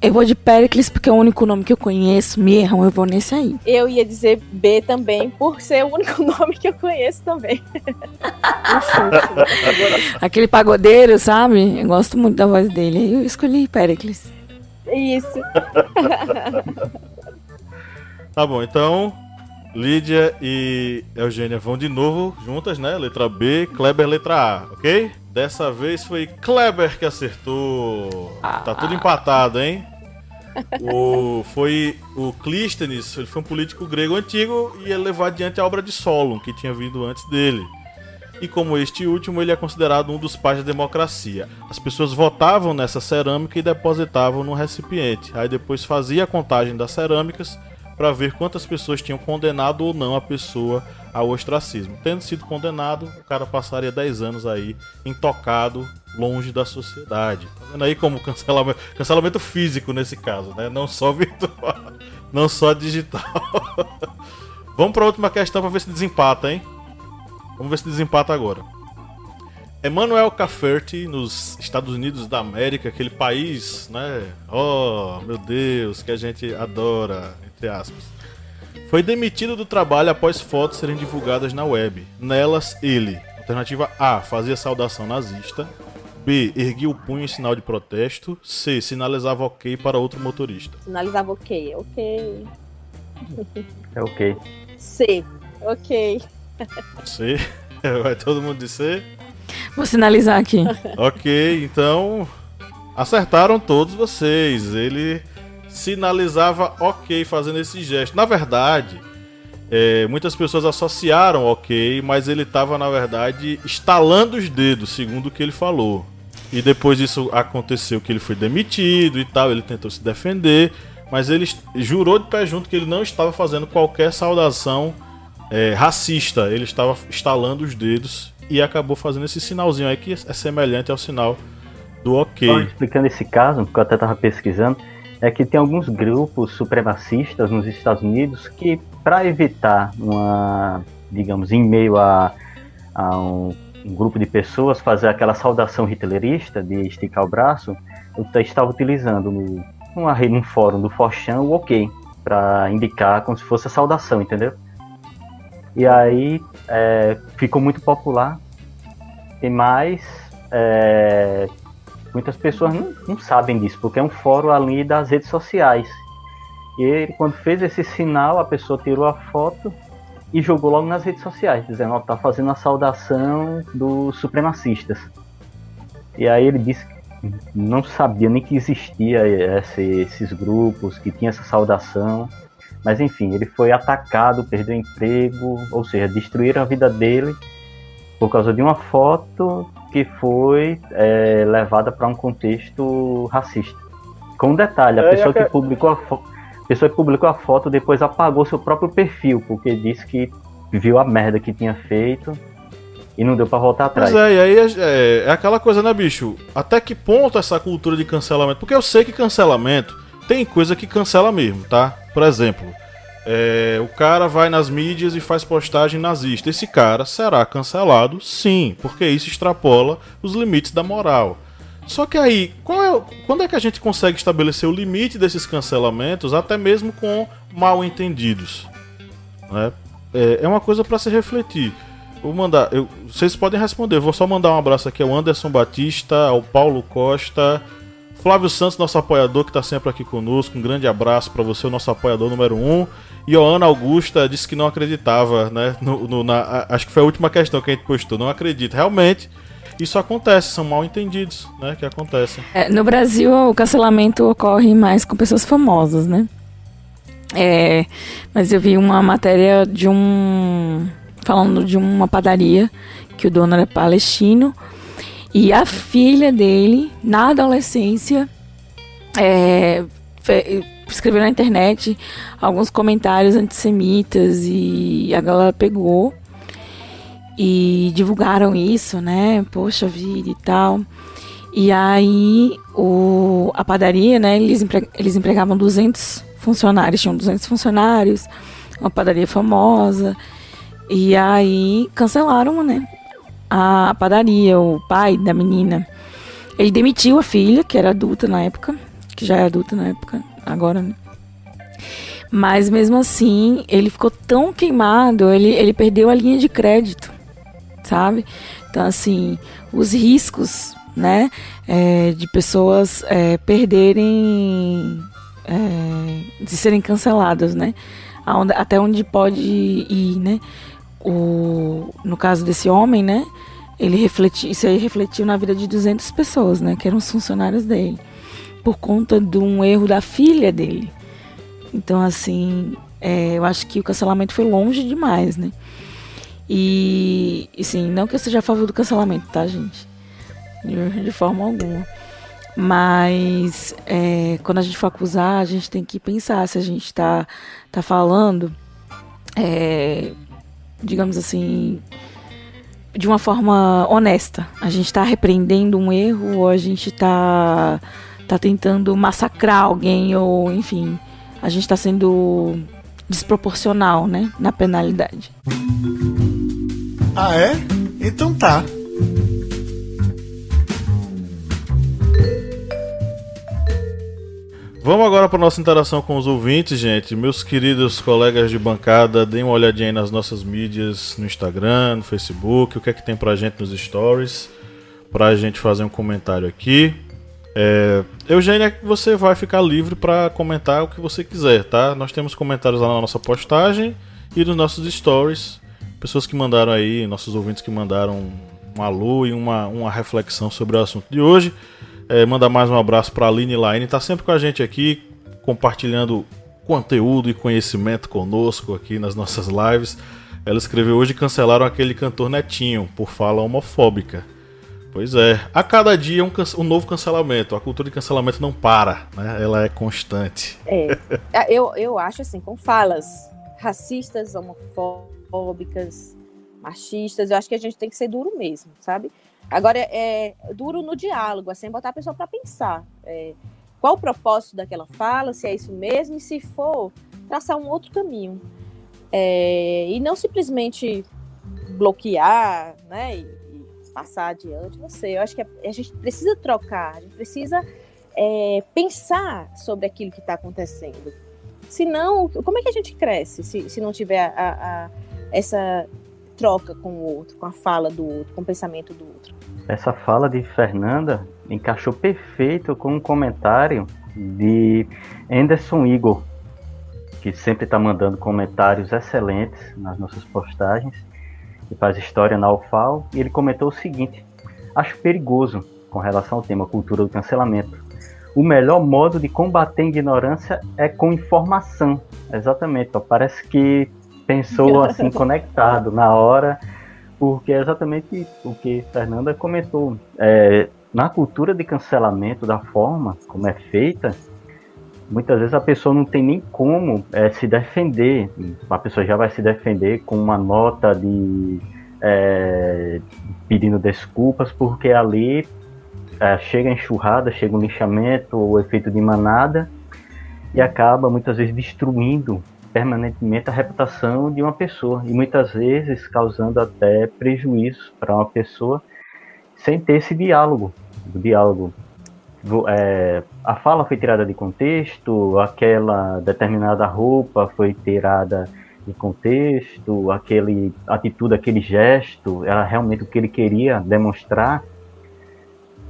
C: Eu vou de Pericles porque é o único nome que eu conheço. Me erram, eu vou nesse aí.
E: Eu ia dizer B também, por ser o único nome que eu conheço também.
C: Aquele pagodeiro, sabe? Eu gosto muito da voz dele. Eu escolhi Pericles.
E: Isso.
A: tá bom, então Lídia e Eugênia vão de novo juntas, né? Letra B, Kleber letra A, ok? Dessa vez foi Kleber que acertou. Tá tudo empatado, hein? O, foi o Clístenes, ele foi um político grego antigo e ele levou adiante a obra de Solon, que tinha vindo antes dele. E como este último, ele é considerado um dos pais da democracia. As pessoas votavam nessa cerâmica e depositavam no recipiente. Aí depois fazia a contagem das cerâmicas para ver quantas pessoas tinham condenado ou não a pessoa ao ostracismo. Tendo sido condenado, o cara passaria 10 anos aí intocado, longe da sociedade. Tá vendo aí como cancelamento, cancelamento físico nesse caso, né? Não só virtual, não só digital. Vamos para a última questão para ver se desempata, hein? Vamos ver se desempata agora. Emmanuel Cafferty, nos Estados Unidos da América, aquele país, né? Oh, meu Deus, que a gente adora, entre aspas foi demitido do trabalho após fotos serem divulgadas na web. Nelas, ele, alternativa A, fazia saudação nazista. B, erguia o punho em sinal de protesto. C, sinalizava ok para outro motorista.
E: Sinalizava ok, ok.
B: É ok.
E: C, ok.
A: C, vai todo mundo dizer?
C: Vou sinalizar aqui.
A: ok, então acertaram todos vocês. Ele sinalizava ok fazendo esse gesto. Na verdade, é, muitas pessoas associaram ok, mas ele estava, na verdade, estalando os dedos, segundo o que ele falou. E depois disso aconteceu que ele foi demitido e tal, ele tentou se defender, mas ele jurou de pé junto que ele não estava fazendo qualquer saudação é, racista, ele estava estalando os dedos e acabou fazendo esse sinalzinho aí que é semelhante ao sinal do ok.
B: Explicando esse caso, porque eu até estava pesquisando, é que tem alguns grupos supremacistas nos Estados Unidos que, para evitar uma, digamos, em meio a, a um, um, grupo de pessoas fazer aquela saudação hitlerista de esticar o braço, eu estava utilizando no, numa, num fórum do Forchan o OK, para indicar como se fosse a saudação, entendeu? E aí é, ficou muito popular. E mais, é, Muitas pessoas não, não, sabem disso, porque é um fórum ali das redes sociais. E ele, quando fez esse sinal, a pessoa tirou a foto e jogou logo nas redes sociais, dizendo: Ó, tá fazendo a saudação dos supremacistas. E aí ele disse que não sabia nem que existia esse, esses grupos, que tinha essa saudação. Mas enfim, ele foi atacado, perdeu emprego, ou seja, destruíram a vida dele por causa de uma foto que foi é, levada para um contexto racista. Com um detalhe, a é, pessoa que publicou a foto. pessoa que publicou a foto depois apagou seu próprio perfil, porque disse que viu a merda que tinha feito e não deu para voltar atrás.
A: Mas é, e aí é, é, é, aquela coisa, né, bicho? Até que ponto essa cultura de cancelamento? Porque eu sei que cancelamento tem coisa que cancela mesmo, tá? Por exemplo, é, o cara vai nas mídias e faz postagem nazista. Esse cara será cancelado, sim, porque isso extrapola os limites da moral. Só que aí, é, quando é que a gente consegue estabelecer o limite desses cancelamentos, até mesmo com mal entendidos? Né? É, é uma coisa para se refletir. Vou mandar, eu, vocês podem responder. Vou só mandar um abraço aqui ao Anderson Batista, ao Paulo Costa, Flávio Santos, nosso apoiador que está sempre aqui conosco. Um grande abraço para você, o nosso apoiador número um. E Ana Augusta disse que não acreditava, né? No, no, na, acho que foi a última questão que a gente postou. Não acredita. Realmente, isso acontece, são mal entendidos, né? Que acontecem.
C: É, no Brasil, o cancelamento ocorre mais com pessoas famosas, né? É, mas eu vi uma matéria de um falando de uma padaria que o dono era palestino e a filha dele, na adolescência, é, escreveu na internet alguns comentários antissemitas e a galera pegou e divulgaram isso, né? Poxa vida e tal. E aí o, a padaria, né? Eles, empre, eles empregavam 200 funcionários, tinham 200 funcionários, uma padaria famosa. E aí cancelaram, né? A padaria, o pai da menina. Ele demitiu a filha, que era adulta na época, que já é adulta na época, agora, né? Mas mesmo assim, ele ficou tão queimado, ele, ele perdeu a linha de crédito, sabe? Então, assim, os riscos, né, é, de pessoas é, perderem, é, de serem canceladas, né? Até onde pode ir, né? O, no caso desse homem, né? Ele refletiu, isso aí refletiu na vida de 200 pessoas, né? Que eram os funcionários dele, por conta de um erro da filha dele. Então, assim, é, eu acho que o cancelamento foi longe demais, né? E, assim, não que eu seja a favor do cancelamento, tá, gente? De, de forma alguma. Mas é, quando a gente for acusar, a gente tem que pensar se a gente está tá falando é, digamos assim, de uma forma honesta. A gente está repreendendo um erro ou a gente está tá tentando massacrar alguém ou, enfim, a gente está sendo desproporcional, né, na penalidade.
F: Ah, é? Então tá.
A: Vamos agora para nossa interação com os ouvintes, gente. Meus queridos colegas de bancada, deem uma olhadinha aí nas nossas mídias, no Instagram, no Facebook, o que é que tem pra gente nos stories, pra gente fazer um comentário aqui. É, Eugênia, você vai ficar livre para comentar o que você quiser, tá? Nós temos comentários lá na nossa postagem e nos nossos stories. Pessoas que mandaram aí, nossos ouvintes que mandaram um alô e uma, uma reflexão sobre o assunto de hoje. É, mandar mais um abraço para a Aline Line, tá sempre com a gente aqui, compartilhando conteúdo e conhecimento conosco aqui nas nossas lives. Ela escreveu hoje cancelaram aquele cantor Netinho por fala homofóbica. Pois é, a cada dia um, um novo cancelamento. A cultura de cancelamento não para, né? Ela é constante.
E: É, é eu, eu acho assim, com falas racistas, homofóbicas, machistas, eu acho que a gente tem que ser duro mesmo, sabe? Agora, é, é duro no diálogo, assim, botar a pessoa para pensar. É, qual o propósito daquela fala, se é isso mesmo, e se for, traçar um outro caminho. É, e não simplesmente bloquear, né, e, e, passar adiante, não sei. Eu acho que a, a gente precisa trocar, a gente precisa é, pensar sobre aquilo que está acontecendo. Senão, como é que a gente cresce se, se não tiver a, a, essa troca com o outro, com a fala do outro, com o pensamento do outro?
B: Essa fala de Fernanda encaixou perfeito com um comentário de Anderson Igor, que sempre está mandando comentários excelentes nas nossas postagens e faz história na UFAL. E ele comentou o seguinte: Acho perigoso com relação ao tema cultura do cancelamento. O melhor modo de combater a ignorância é com informação. Exatamente, ó, parece que pensou assim conectado na hora porque é exatamente o que Fernanda comentou. É, na cultura de cancelamento, da forma como é feita, muitas vezes a pessoa não tem nem como é, se defender. A pessoa já vai se defender com uma nota de é, pedindo desculpas, porque ali é, chega a enxurrada, chega o um lixamento, o efeito de manada, e acaba muitas vezes destruindo permanentemente a reputação de uma pessoa, e muitas vezes causando até prejuízo para uma pessoa sem ter esse diálogo. O diálogo é, a fala foi tirada de contexto, aquela determinada roupa foi tirada de contexto, aquele atitude, aquele gesto, era realmente o que ele queria demonstrar.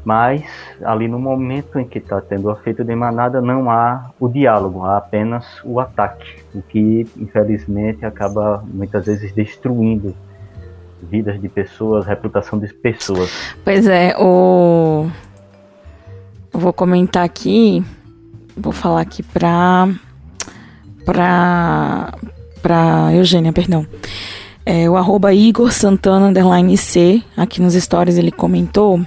B: Mas ali no momento em que está tendo o efeito de manada não há o diálogo, há apenas o ataque, o que infelizmente acaba muitas vezes destruindo vidas de pessoas, reputação de pessoas.
C: Pois é, o eu vou comentar aqui, vou falar aqui pra pra pra Eugênia, perdão. É, o arroba Igor Santana underline C, aqui nos stories ele comentou.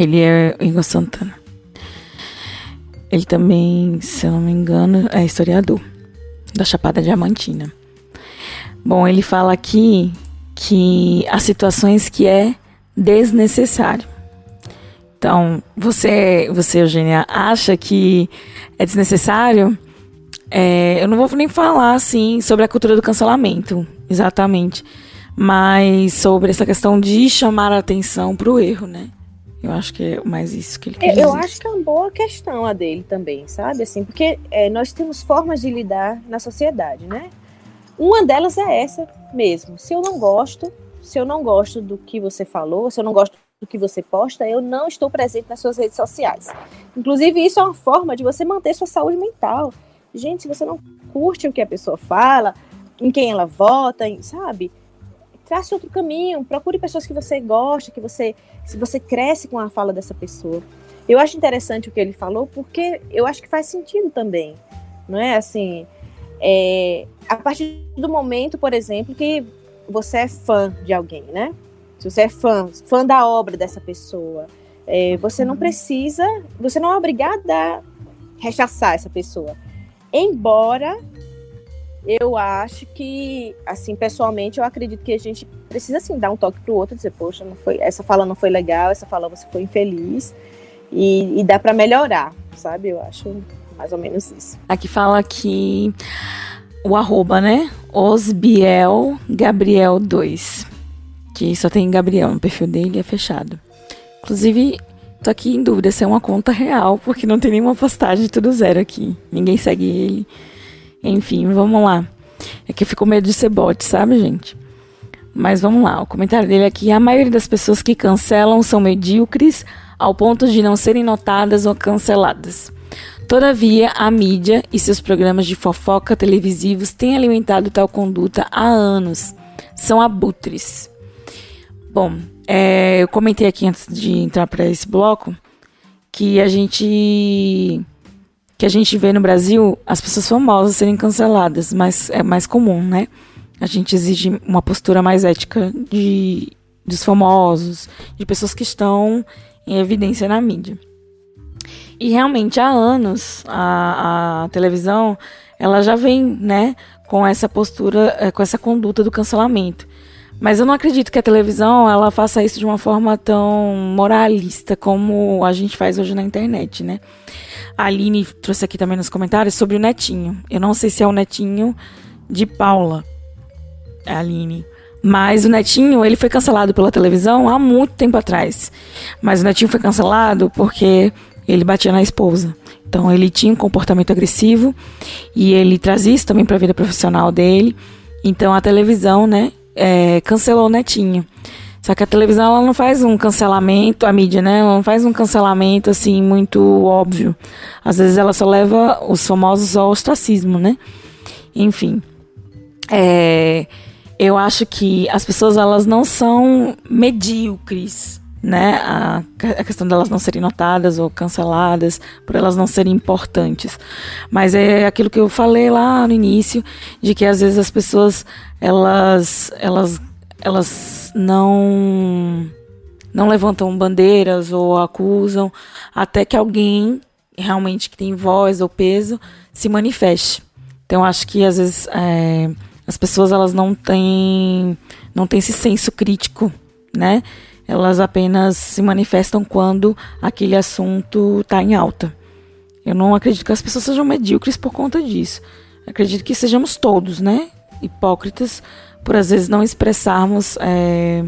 C: Ele é Igor Santana. Ele também, se eu não me engano, é historiador da Chapada Diamantina. Bom, ele fala aqui que há situações que é desnecessário. Então, você, você, Eugênia, acha que é desnecessário? É, eu não vou nem falar assim sobre a cultura do cancelamento, exatamente, mas sobre essa questão de chamar a atenção para o erro, né? Eu acho que é mais isso que ele quer
E: é,
C: dizer.
E: Eu acho que é uma boa questão a dele também, sabe? Assim, porque é, nós temos formas de lidar na sociedade, né? Uma delas é essa mesmo. Se eu não gosto, se eu não gosto do que você falou, se eu não gosto do que você posta, eu não estou presente nas suas redes sociais. Inclusive, isso é uma forma de você manter sua saúde mental. Gente, se você não curte o que a pessoa fala, em quem ela vota, sabe? Trace outro caminho, procure pessoas que você gosta, que você, se você cresce com a fala dessa pessoa. Eu acho interessante o que ele falou, porque eu acho que faz sentido também, não é? Assim, é, a partir do momento, por exemplo, que você é fã de alguém, né? se você é fã, fã da obra dessa pessoa, é, você não precisa, você não é obrigada a rechaçar essa pessoa. Embora eu acho que, assim, pessoalmente, eu acredito que a gente precisa, assim, dar um toque pro outro, dizer, poxa, não foi, essa fala não foi legal, essa fala você foi infeliz, e, e dá para melhorar, sabe? Eu acho mais ou menos isso.
C: Aqui fala que o arroba, né? Osbiel Gabriel 2 que só tem Gabriel no perfil dele é fechado. Inclusive, tô aqui em dúvida se é uma conta real, porque não tem nenhuma postagem, tudo zero aqui. Ninguém segue ele. Enfim, vamos lá. É que eu fico com medo de ser bot, sabe, gente? Mas vamos lá, o comentário dele aqui: a maioria das pessoas que cancelam são medíocres ao ponto de não serem notadas ou canceladas. Todavia, a mídia e seus programas de fofoca televisivos têm alimentado tal conduta há anos. São abutres. Bom, é, eu comentei aqui antes de entrar para esse bloco que a gente que a gente vê no Brasil as pessoas famosas serem canceladas, mas é mais comum, né? A gente exige uma postura mais ética de dos famosos, de pessoas que estão em evidência na mídia. E realmente há anos a, a televisão ela já vem, né, com essa postura, é, com essa conduta do cancelamento. Mas eu não acredito que a televisão ela faça isso de uma forma tão moralista como a gente faz hoje na internet, né? A Aline trouxe aqui também nos comentários sobre o Netinho. Eu não sei se é o Netinho de Paula, a Aline. Mas o Netinho, ele foi cancelado pela televisão há muito tempo atrás. Mas o Netinho foi cancelado porque ele batia na esposa. Então ele tinha um comportamento agressivo e ele traz isso também para a vida profissional dele. Então a televisão, né, é, cancelou o Netinho. Só que a televisão ela não faz um cancelamento, a mídia, né? Ela não faz um cancelamento assim muito óbvio. Às vezes ela só leva os famosos ao ostracismo, né? Enfim. É, eu acho que as pessoas elas não são medíocres né, a, a, questão delas não serem notadas ou canceladas, por elas não serem importantes. Mas é aquilo que eu falei lá no início, de que às vezes as pessoas elas elas elas não não levantam bandeiras ou acusam até que alguém realmente que tem voz ou peso se manifeste. Então acho que às vezes é, as pessoas elas não têm não têm esse senso crítico, né? Elas apenas se manifestam quando aquele assunto está em alta. Eu não acredito que as pessoas sejam medíocres por conta disso. Acredito que sejamos todos, né? Hipócritas por às vezes não expressarmos é,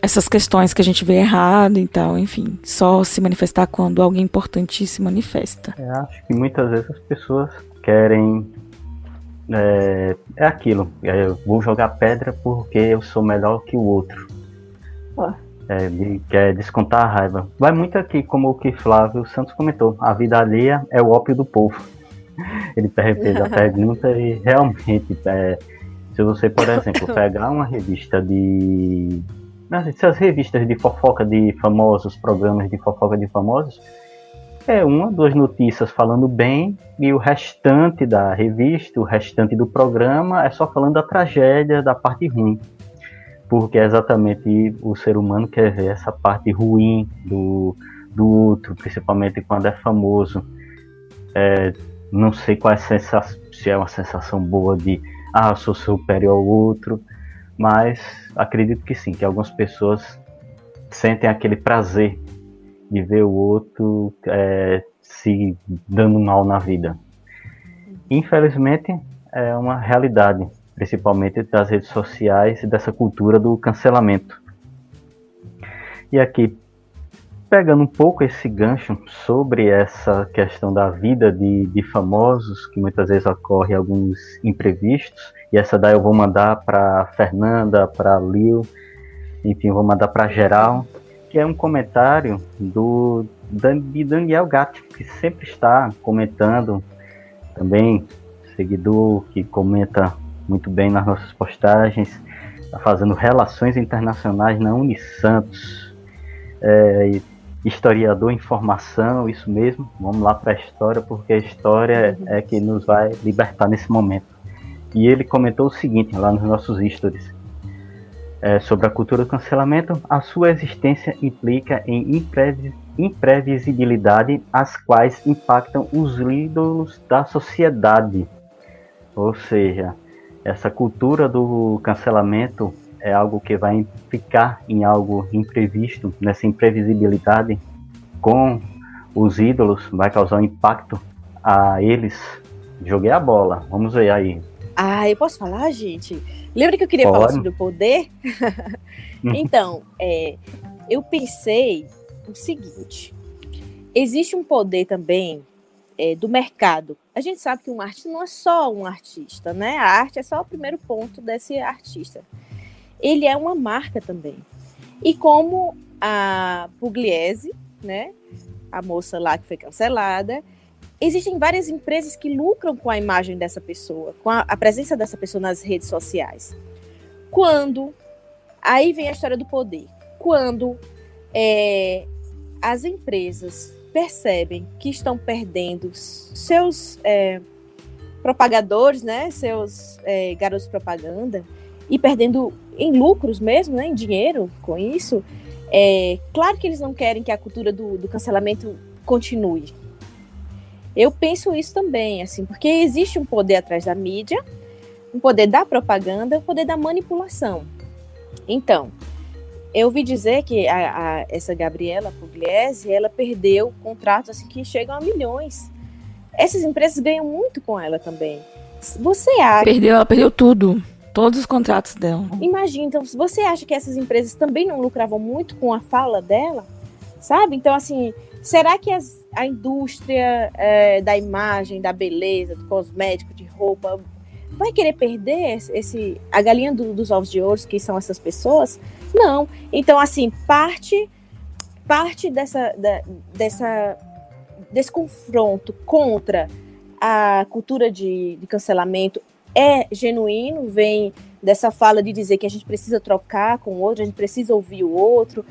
C: essas questões que a gente vê errado e tal, enfim, só se manifestar quando alguém importante se manifesta.
B: Eu acho que muitas vezes as pessoas querem é, é aquilo, é, eu vou jogar pedra porque eu sou melhor que o outro. É, de, quer descontar a raiva. Vai muito aqui, como o que Flávio Santos comentou, a vida alheia é o ópio do povo. Ele fez a pergunta e realmente, é, se você, por exemplo, pegar uma revista de essas revistas de fofoca de famosos, programas de fofoca de famosos, é uma, duas notícias falando bem e o restante da revista, o restante do programa é só falando da tragédia, da parte ruim. Porque é exatamente o ser humano quer ver essa parte ruim do, do outro, principalmente quando é famoso. É, não sei qual é a sensação, se é uma sensação boa de ah, eu sou superior ao outro, mas acredito que sim, que algumas pessoas sentem aquele prazer de ver o outro é, se dando mal na vida. Infelizmente, é uma realidade, principalmente das redes sociais e dessa cultura do cancelamento. E aqui, pegando um pouco esse gancho sobre essa questão da vida de, de famosos, que muitas vezes ocorre alguns imprevistos, e essa daí eu vou mandar para Fernanda, para Lil, enfim, vou mandar para geral, que é um comentário do de Daniel Gatti, que sempre está comentando, também seguidor que comenta muito bem nas nossas postagens, está fazendo relações internacionais na Unisantos, é, historiador em formação, isso mesmo, vamos lá para a história, porque a história é que nos vai libertar nesse momento. E ele comentou o seguinte lá nos nossos stories. É, sobre a cultura do cancelamento, a sua existência implica em imprevi imprevisibilidade, as quais impactam os ídolos da sociedade. Ou seja, essa cultura do cancelamento é algo que vai ficar em algo imprevisto, nessa imprevisibilidade com os ídolos, vai causar um impacto a eles. Joguei a bola, vamos ver aí.
E: Ah, eu posso falar, gente? Lembra que eu queria Pode. falar sobre o poder? Então, é, eu pensei o seguinte: existe um poder também é, do mercado. A gente sabe que um artista não é só um artista, né? A arte é só o primeiro ponto desse artista. Ele é uma marca também. E como a Pugliese, né? A moça lá que foi cancelada, existem várias empresas que lucram com a imagem dessa pessoa, com a, a presença dessa pessoa nas redes sociais. Quando, aí vem a história do poder, quando é, as empresas percebem que estão perdendo seus é, propagadores, né, seus é, garotos de propaganda, e perdendo em lucros mesmo, né, em dinheiro com isso, é claro que eles não querem que a cultura do, do cancelamento continue, eu penso isso também, assim, porque existe um poder atrás da mídia, um poder da propaganda, um poder da manipulação. Então, eu ouvi dizer que a, a, essa Gabriela Pugliese, ela perdeu contratos assim que chegam a milhões. Essas empresas ganham muito com ela também. Você acha?
C: Perdeu, ela perdeu tudo. Todos os contratos dela.
E: Imagina, então, você acha que essas empresas também não lucravam muito com a fala dela? Sabe? Então, assim, Será que as, a indústria é, da imagem, da beleza, do cosmético, de roupa, vai querer perder esse a galinha do, dos ovos de ouro, que são essas pessoas? Não. Então, assim, parte parte dessa, da, dessa desse confronto contra a cultura de, de cancelamento é genuíno, vem dessa fala de dizer que a gente precisa trocar com o outro, a gente precisa ouvir o outro,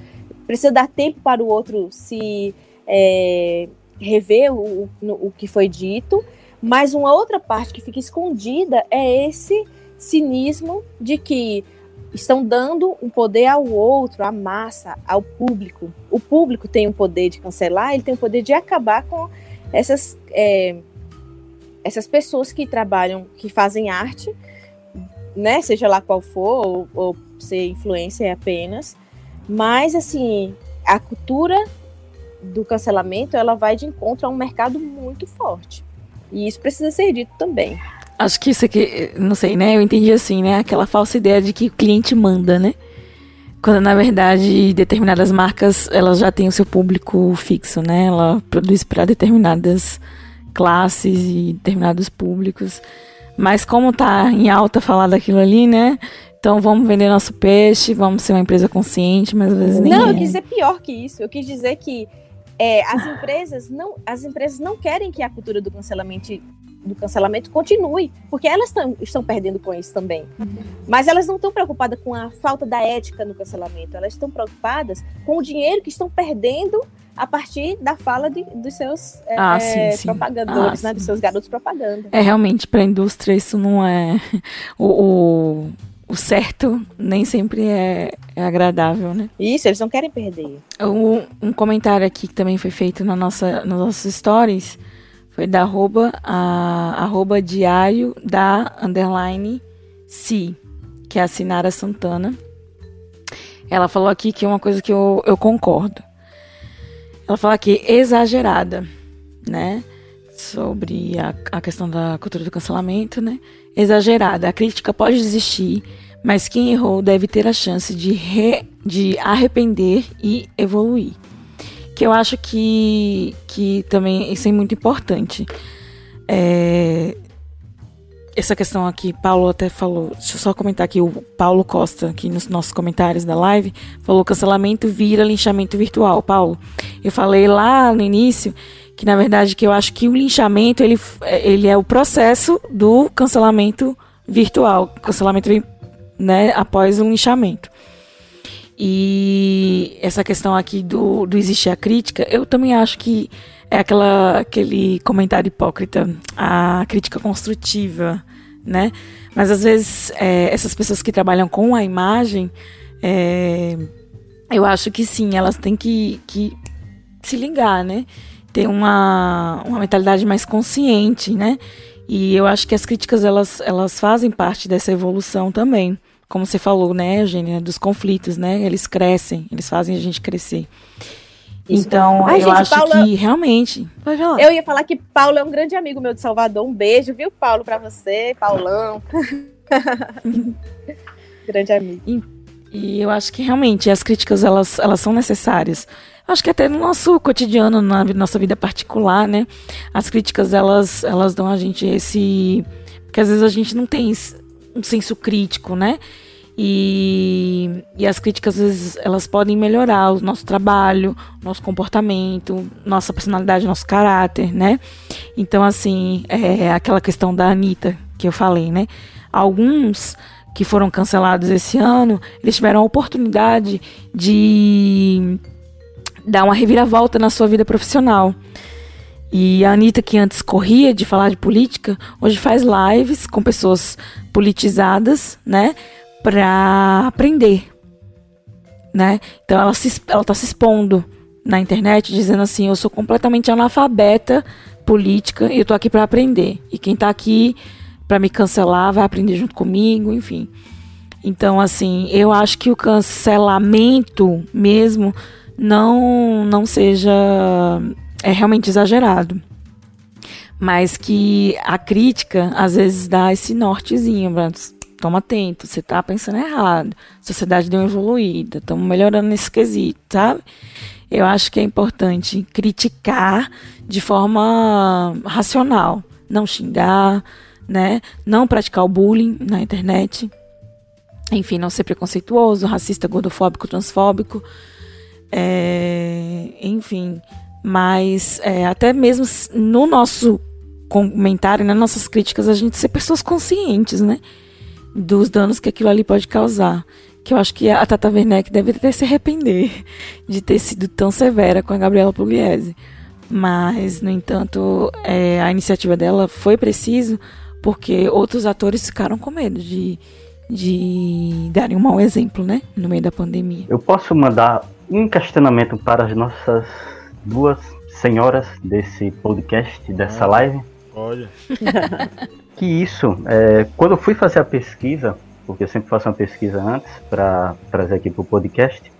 E: precisa dar tempo para o outro se é, rever o, o que foi dito, mas uma outra parte que fica escondida é esse cinismo de que estão dando um poder ao outro, à massa, ao público. O público tem o poder de cancelar, ele tem o poder de acabar com essas, é, essas pessoas que trabalham, que fazem arte, né, seja lá qual for, ou, ou ser influência apenas, mas assim, a cultura do cancelamento, ela vai de encontro a um mercado muito forte. E isso precisa ser dito também.
C: Acho que isso aqui, não sei, né? Eu entendi assim, né? Aquela falsa ideia de que o cliente manda, né? Quando na verdade determinadas marcas elas já têm o seu público fixo, né? Ela produz para determinadas classes e determinados públicos. Mas como tá em alta falar daquilo ali, né? Então vamos vender nosso peixe, vamos ser uma empresa consciente, mas às vezes nem
E: Não,
C: é.
E: eu quis dizer pior que isso. Eu quis dizer que é, as empresas não, as empresas não querem que a cultura do cancelamento do cancelamento continue, porque elas tão, estão perdendo com isso também. Mas elas não estão preocupadas com a falta da ética no cancelamento, elas estão preocupadas com o dinheiro que estão perdendo a partir da fala de, dos seus é,
C: Ah, sim, sim.
E: propagandores,
C: Ah,
E: né,
C: sim.
E: dos seus garotos propaganda.
C: É, realmente, para a indústria isso não é. O, o, o certo nem sempre é, é agradável, né?
E: Isso, eles não querem perder.
C: Um, um comentário aqui que também foi feito na nossa, nas nossas stories foi da arroba, a, arroba diário da underline si, que é a Sinara Santana. Ela falou aqui que é uma coisa que eu, eu concordo. Ela fala aqui exagerada, né? Sobre a, a questão da cultura do cancelamento, né? Exagerada. A crítica pode existir, mas quem errou deve ter a chance de, re, de arrepender e evoluir. Que eu acho que, que também isso é muito importante. É, essa questão aqui, Paulo até falou, deixa eu só comentar aqui, o Paulo Costa, aqui nos nossos comentários da live, falou cancelamento vira linchamento virtual. Paulo, eu falei lá no início que na verdade que eu acho que o linchamento ele, ele é o processo do cancelamento virtual. Cancelamento né, após o linchamento. E essa questão aqui do, do existir a crítica, eu também acho que é aquela, aquele comentário hipócrita, a crítica construtiva, né? Mas às vezes é, essas pessoas que trabalham com a imagem, é, eu acho que sim, elas têm que, que se ligar, né? Ter uma, uma mentalidade mais consciente, né? E eu acho que as críticas elas, elas fazem parte dessa evolução também. Como você falou, né, Eugênia, dos conflitos, né? Eles crescem, eles fazem a gente crescer. Então,
E: Ai,
C: eu
E: gente,
C: acho
E: Paula-
C: que realmente.
E: Eu ia falar que Paulo é um grande amigo meu de Salvador. Um beijo, viu, Paulo, pra você, Paulão. grande amigo.
C: E eu acho que realmente as críticas elas, elas são necessárias. Acho que até no nosso cotidiano, na nossa vida particular, né? As críticas elas, elas dão a gente esse. Porque às vezes a gente não tem um senso crítico, né? E, e as críticas às vezes elas podem melhorar o nosso trabalho, nosso comportamento, nossa personalidade, nosso caráter, né? Então, assim, é aquela questão da Anitta que eu falei, né? Alguns que foram cancelados esse ano, eles tiveram a oportunidade de dar uma reviravolta na sua vida profissional. E a Anitta, que antes corria de falar de política, hoje faz lives com pessoas politizadas, né? Pra aprender, né? Então ela, se, ela tá se expondo na internet, dizendo assim: eu sou completamente analfabeta política e eu tô aqui para aprender. E quem tá aqui para me cancelar vai aprender junto comigo, enfim. Então, assim, eu acho que o cancelamento mesmo não não seja é realmente exagerado. Mas que a crítica às vezes dá esse nortezinho, pra- toma atento, você tá pensando errado. Sociedade deu uma evoluída, estamos melhorando nesse quesito, sabe? Eu acho que é importante criticar de forma racional, não xingar, né? Não praticar o bullying na internet. Enfim, não ser preconceituoso, racista, gordofóbico, transfóbico. É, enfim, mas é, até mesmo no nosso comentário, nas nossas críticas, a gente ser pessoas conscientes, né? Dos danos que aquilo ali pode causar. Que eu acho que a Tata Werneck deve até se arrepender de ter sido tão severa com a Gabriela Pugliese. Mas, no entanto, é, a iniciativa dela foi preciso porque outros atores ficaram com medo de, de darem um mau exemplo, né? No meio da pandemia.
B: Eu posso mandar um questionamento para as nossas duas senhoras desse podcast, dessa
A: Ah.
B: live.
A: Olha.
B: Que isso, é, quando eu fui fazer a pesquisa, porque eu sempre faço uma pesquisa antes para trazer aqui para o podcast,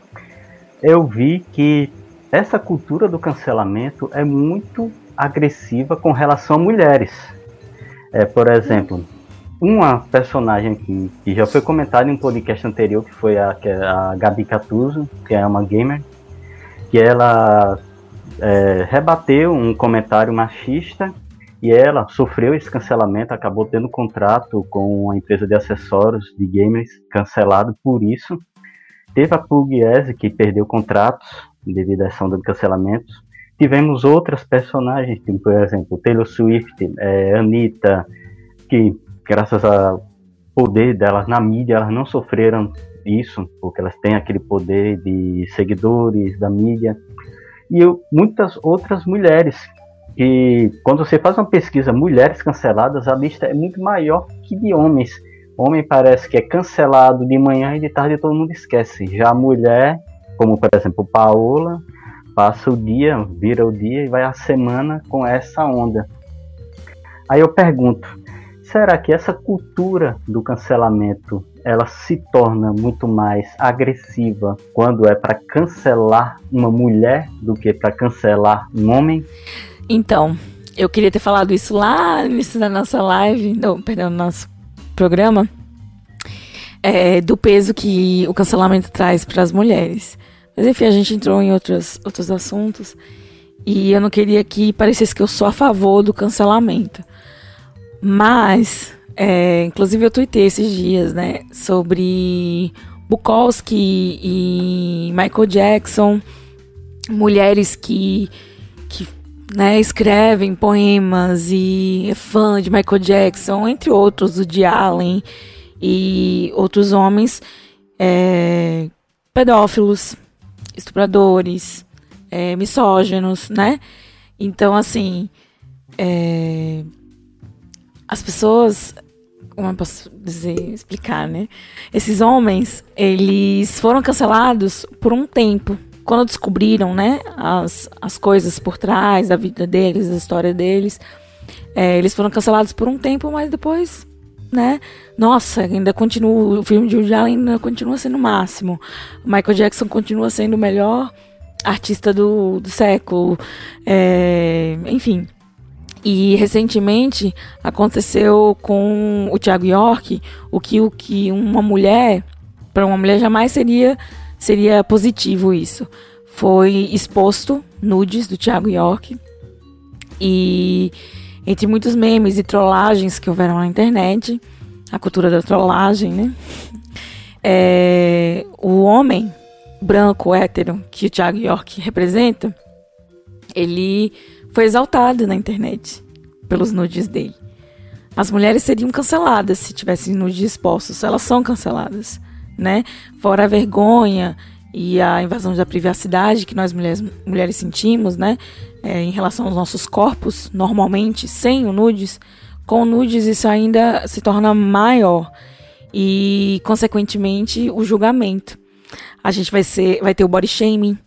B: eu vi que essa cultura do cancelamento é muito agressiva com relação a mulheres. É, por exemplo, uma personagem que, que já foi comentada em um podcast anterior, que foi a, que é a Gabi Catuso, que é uma gamer, que ela é, rebateu um comentário machista e ela sofreu esse cancelamento, acabou tendo contrato com uma empresa de acessórios de gamers cancelado por isso. Teve a Pugliese, que perdeu contratos devido a essa onda de cancelamentos. Tivemos outras personagens, como, por exemplo, Taylor Swift, é, Anitta, que graças ao poder delas na mídia, elas não sofreram isso, porque elas têm aquele poder de seguidores da mídia. E eu- muitas outras mulheres que quando você faz uma pesquisa mulheres canceladas, a lista é muito maior que de homens. Homem parece que é cancelado de manhã e de tarde todo mundo esquece. Já a mulher, como por exemplo Paola, passa o dia, vira o dia e vai a semana com essa onda. Aí eu pergunto, será que essa cultura do cancelamento ela se torna muito mais agressiva quando é para cancelar uma mulher do que para cancelar um homem?
C: Então, eu queria ter falado isso lá no início da nossa live, não, perdão, no nosso programa, é, do peso que o cancelamento traz para as mulheres. Mas enfim, a gente entrou em outros, outros assuntos e eu não queria que parecesse que eu sou a favor do cancelamento. Mas, é, inclusive eu tuitei esses dias, né, sobre Bukowski e Michael Jackson, mulheres que, que né, escrevem poemas e é fã de Michael Jackson, entre outros, o de Allen e outros homens é, pedófilos, estupradores, é, misóginos, né? Então, assim, é, as pessoas, como eu posso dizer, explicar, né? Esses homens, eles foram cancelados por um tempo. Quando descobriram, né, as, as coisas por trás da vida deles, da história deles, é, eles foram cancelados por um tempo, mas depois, né, nossa, ainda continua, o filme de Woody Allen ainda continua sendo o máximo. Michael Jackson continua sendo o melhor artista do, do século, é, enfim. E recentemente aconteceu com o Thiago York o que, o que uma mulher, para uma mulher jamais seria, seria positivo isso. Foi exposto nudes do Thiago York e entre muitos memes e trollagens que houveram na internet, a cultura da trollagem, né? É, o homem branco hétero que o Thiago York representa, ele foi exaltado na internet pelos nudes dele. As mulheres seriam canceladas se tivessem nudes expostos. Elas são canceladas, né? Fora a vergonha e a invasão da privacidade que nós mulheres, mulheres sentimos, né? É, em relação aos nossos corpos, normalmente, sem o nudes. Com nudes isso ainda se torna maior. E, consequentemente, o julgamento. A gente vai, ser, vai ter o body shaming,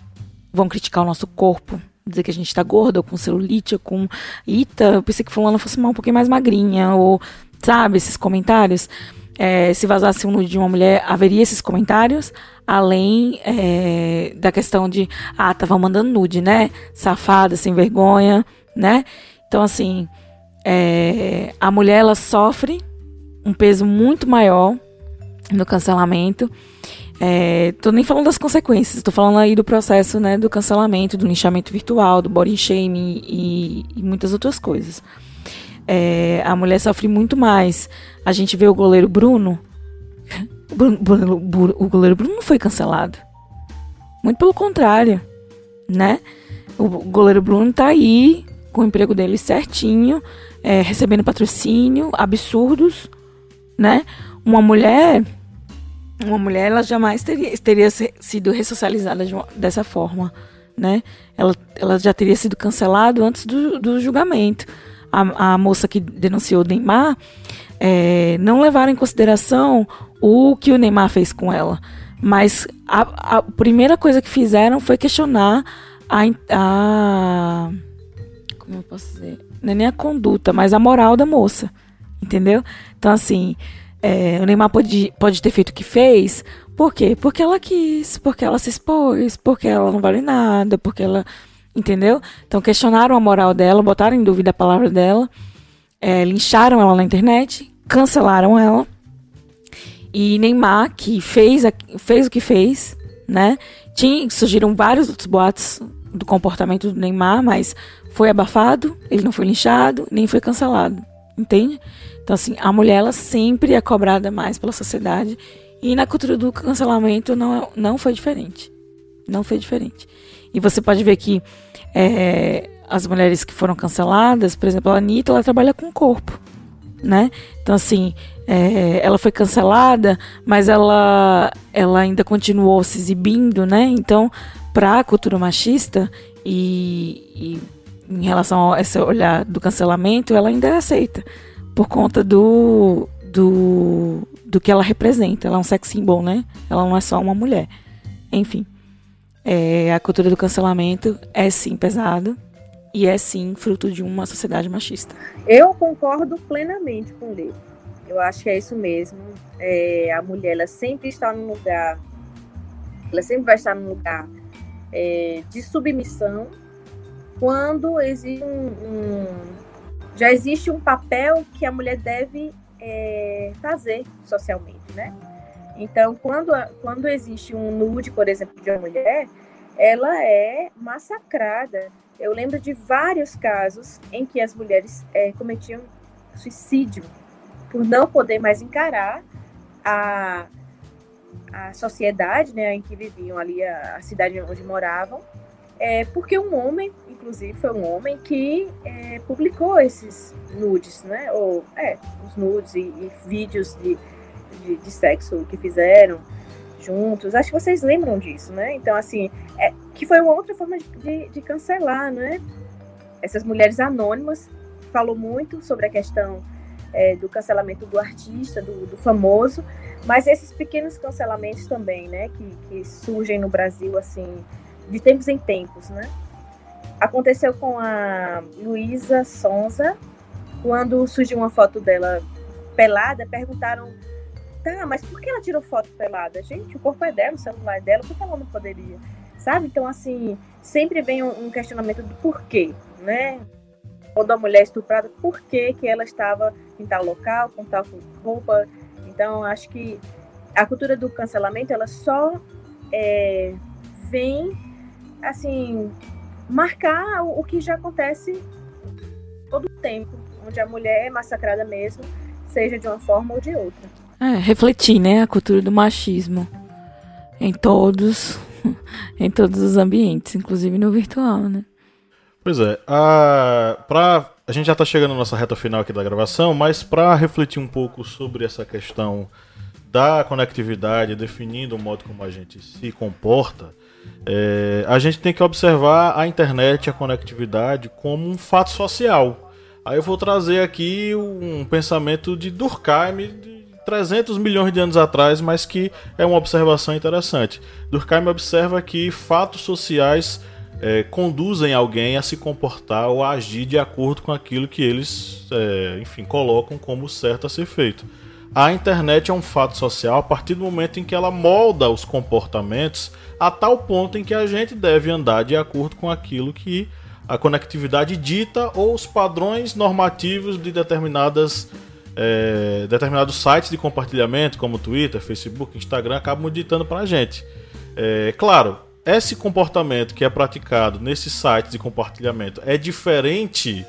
C: vão criticar o nosso corpo, dizer que a gente tá gorda, ou com celulite, ou com. Eita, eu pensei que fulana fosse um pouquinho mais magrinha, ou. Sabe, esses comentários. É, se vazasse um nude de uma mulher, haveria esses comentários, além é, da questão de, ah, tava mandando nude, né? Safada, sem vergonha, né? Então, assim, é, a mulher, ela sofre um peso muito maior no cancelamento. É, tô nem falando das consequências, tô falando aí do processo, né, do cancelamento, do linchamento virtual, do body shaming e, e muitas outras coisas. É, a mulher sofre muito mais. A gente vê o goleiro Bruno. O, Bruno- Bruno- Bruno- o goleiro Bruno não foi cancelado. Muito pelo contrário, né? O goleiro Bruno tá aí com o emprego dele certinho, é, recebendo patrocínio, absurdos, né? Uma mulher uma mulher ela jamais teria, teria sido ressocializada de uma- dessa forma, né? Ela, ela já teria sido cancelada antes do, do julgamento. A, a moça que denunciou o Neymar é, não levaram em consideração o que o Neymar fez com ela. Mas a, a primeira coisa que fizeram foi questionar a, a. Como eu posso dizer? Não é nem a conduta, mas a moral da moça. Entendeu? Então, assim, é, o Neymar pode, pode ter feito o que fez. Por quê? Porque ela quis, porque ela se expôs, porque ela não vale nada, porque ela. Entendeu? Então, questionaram a moral dela, botaram em dúvida a palavra dela, é, lincharam ela na internet, cancelaram ela. E Neymar, que fez, fez o que fez, né? Tinha, surgiram vários outros boatos do comportamento do Neymar, mas foi abafado, ele não foi linchado, nem foi cancelado. Entende? Então, assim, a mulher ela sempre é cobrada mais pela sociedade. E na cultura do cancelamento não, não foi diferente. Não foi diferente. E você pode ver que é, as mulheres que foram canceladas, por exemplo, a Anitta, ela trabalha com o corpo. Né? Então, assim, é, ela foi cancelada, mas ela, ela ainda continuou se exibindo, né? Então, para a cultura machista e, e, em relação a esse olhar do cancelamento, ela ainda é aceita por conta do, do, do que ela representa. Ela é um sex symbol, né? Ela não é só uma mulher. Enfim, é, a cultura do cancelamento é sim pesada e é sim fruto de uma sociedade machista.
E: Eu concordo plenamente com ele. Eu acho que é isso mesmo. É, a mulher ela sempre está num lugar, ela sempre vai estar num lugar é, de submissão quando existe um, um, já existe um papel que a mulher deve é, fazer socialmente, né? Então, quando, quando existe um nude, por exemplo, de uma mulher, ela é massacrada. Eu lembro de vários casos em que as mulheres é, cometiam suicídio por não poder mais encarar a, a sociedade né, em que viviam ali, a, a cidade onde moravam, é, porque um homem, inclusive foi um homem que é, publicou esses nudes, né, ou é, os nudes e, e vídeos de, de, de, sexo que fizeram juntos. Acho que vocês lembram disso, né? Então, assim, é, que foi uma outra forma de, de cancelar, né? Essas mulheres anônimas falou muito sobre a questão é, do cancelamento do artista, do, do, famoso, mas esses pequenos cancelamentos também, né, que, que surgem no Brasil, assim, de tempos em tempos, né? Aconteceu com a Luísa Sonza, quando surgiu uma foto dela pelada, perguntaram, tá, mas por que ela tirou foto pelada? Gente, o corpo é dela, o celular é dela, por que ela não poderia? Sabe? Então, assim, sempre vem um, questionamento do porquê, né? quando a mulher estuprada, por que, que ela estava em tal local, com tal roupa. Então, acho que a cultura do cancelamento, ela só é, vem, assim, marcar o, o que já acontece todo o tempo, onde a mulher é massacrada mesmo, seja de uma forma ou de outra.
C: É, refletir, né, a cultura do machismo em todos, em todos os ambientes, inclusive no virtual, né?
A: Pois é, a, pra, a gente já está chegando na nossa reta final aqui da gravação, mas para refletir um pouco sobre essa questão da conectividade, definindo o modo como a gente se comporta, é, a gente tem que observar a internet, a conectividade, como um fato social. Aí eu vou trazer aqui um pensamento de Durkheim, de 300 milhões de anos atrás, mas que é uma observação interessante. Durkheim observa que fatos sociais é, conduzem alguém a se comportar ou a agir de acordo com aquilo que eles, é, enfim, colocam como certo a ser feito. A internet é um fato social a partir do momento em que ela molda os comportamentos a tal ponto em que a gente deve andar de acordo com aquilo que a conectividade dita ou os padrões normativos de determinadas é, determinados sites de compartilhamento, como Twitter, Facebook, Instagram, acabam ditando para a gente. É, claro, esse comportamento que é praticado nesses sites de compartilhamento é diferente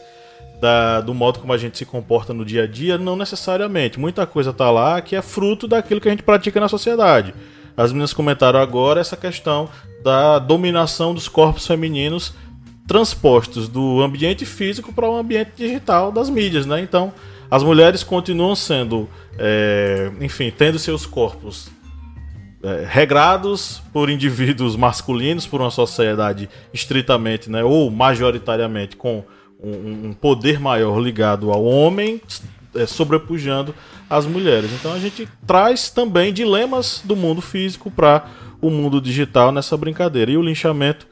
A: da, do modo como a gente se comporta no dia a dia? Não necessariamente. Muita coisa está lá que é fruto daquilo que a gente pratica na sociedade. As meninas comentaram agora essa questão da dominação dos corpos femininos transpostos do ambiente físico para o ambiente digital das mídias, né? Então, as mulheres continuam sendo, é, enfim, tendo seus corpos é, regrados por indivíduos masculinos, por uma sociedade estritamente, né, ou majoritariamente com um, um poder maior ligado ao homem, é, sobrepujando as mulheres. Então a gente traz também dilemas do mundo físico para o mundo digital nessa brincadeira. E o linchamento,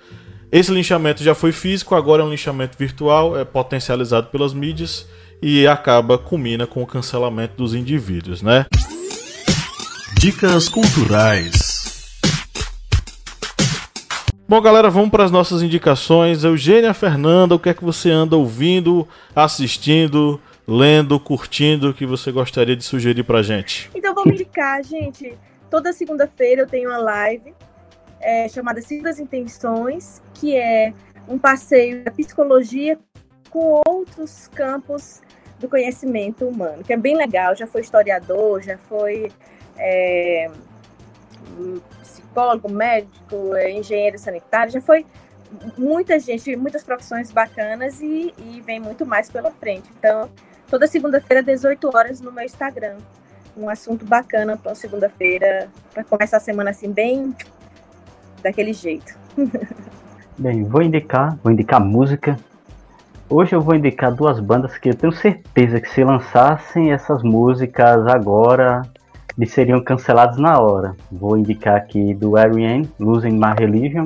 A: esse linchamento já foi físico, agora é um linchamento virtual, é potencializado pelas mídias e acaba culmina com o cancelamento dos indivíduos, né?
F: Dicas culturais.
A: Bom, galera, vamos para as nossas indicações. Eugênia Fernanda, o que é que você anda ouvindo, assistindo, lendo, curtindo, que você gostaria de sugerir para gente?
E: Então, me indicar, gente. Toda segunda-feira eu tenho uma live é, chamada Segundas Intenções, que é um passeio da psicologia com outros campos do conhecimento humano, que é bem legal. Já foi historiador, já foi é, psicólogo, médico, é, engenheiro sanitário, já foi muita gente, muitas profissões bacanas e, e vem muito mais pela frente. Então, toda segunda-feira, 18 horas, no meu Instagram. Um assunto bacana para segunda-feira, para começar a semana assim, bem daquele jeito.
B: Bem, vou indicar, vou indicar música. Hoje eu vou indicar duas bandas que eu tenho certeza que se lançassem essas músicas agora, eles seriam cancelados na hora. Vou indicar aqui do R.E.M., Losing My Religion.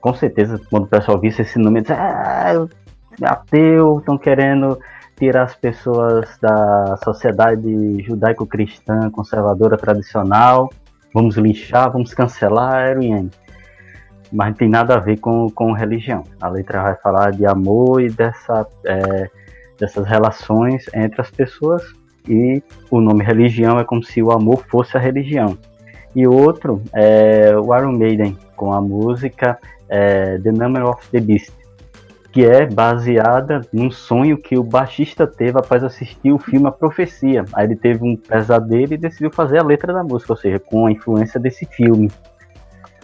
B: Com certeza, quando o pessoal visse esse nome, diz, ah, eu ateu, estão querendo tirar as pessoas da sociedade judaico-cristã, conservadora, tradicional. Vamos linchar, vamos cancelar R.E.M. Mas não tem nada a ver com, com religião. A letra vai falar de amor e dessa, é, dessas relações entre as pessoas e o nome religião é como se o amor fosse a religião. E outro é o Iron Maiden, com a música é, The Number of the Beast, que é baseada num sonho que o baixista teve após assistir o filme A Profecia. Aí ele teve um pesadelo e decidiu fazer a letra da música, ou seja, com a influência desse filme.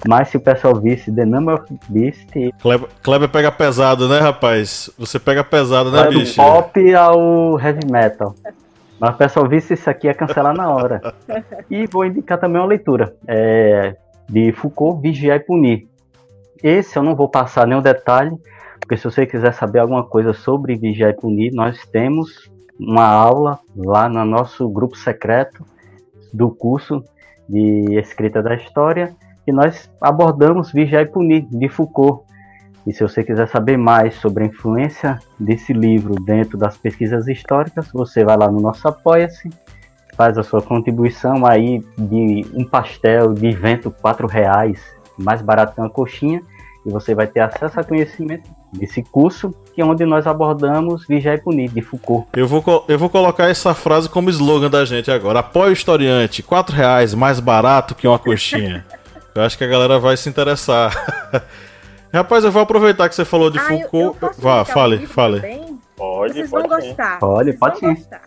B: Mas se o pessoal visse The Number of the Beast.
A: Kleber, Kleber pega pesado, né, rapaz? Você pega pesado, né, bicho?
B: Do pop ao heavy metal. Mas o pessoal visse isso aqui é cancelar na hora. E vou indicar também uma leitura é, de Foucault, Vigiar e Punir. Esse eu não vou passar nenhum detalhe, porque se você quiser saber alguma coisa sobre Vigiar e Punir, nós temos uma aula lá no nosso grupo secreto do curso de escrita da história e nós abordamos Vigiar e Punir de Foucault. E se você quiser saber mais sobre a influência desse livro dentro das pesquisas históricas, você vai lá no nosso Apoia-se, faz a sua contribuição aí de um pastel de vento quatro reais, mais barato que uma coxinha, e você vai ter acesso a conhecimento desse curso, que é onde nós abordamos Vigiar e Punir, de Foucault.
A: Eu vou, eu vou colocar essa frase como slogan da gente agora. Apoio o historiante, quatro reais, mais barato que uma coxinha. eu acho que a galera vai se interessar. Rapaz, eu vou aproveitar que você falou de
E: Ah, eu-
A: Foucault.
E: eu posso
A: Vá,
E: um
A: fale,
E: livro
A: fale.
E: também?
G: Pode,
E: Vocês
G: pode
E: vão
G: sim.
E: gostar.
B: Pode,
E: Vocês
B: pode
E: vão gostar.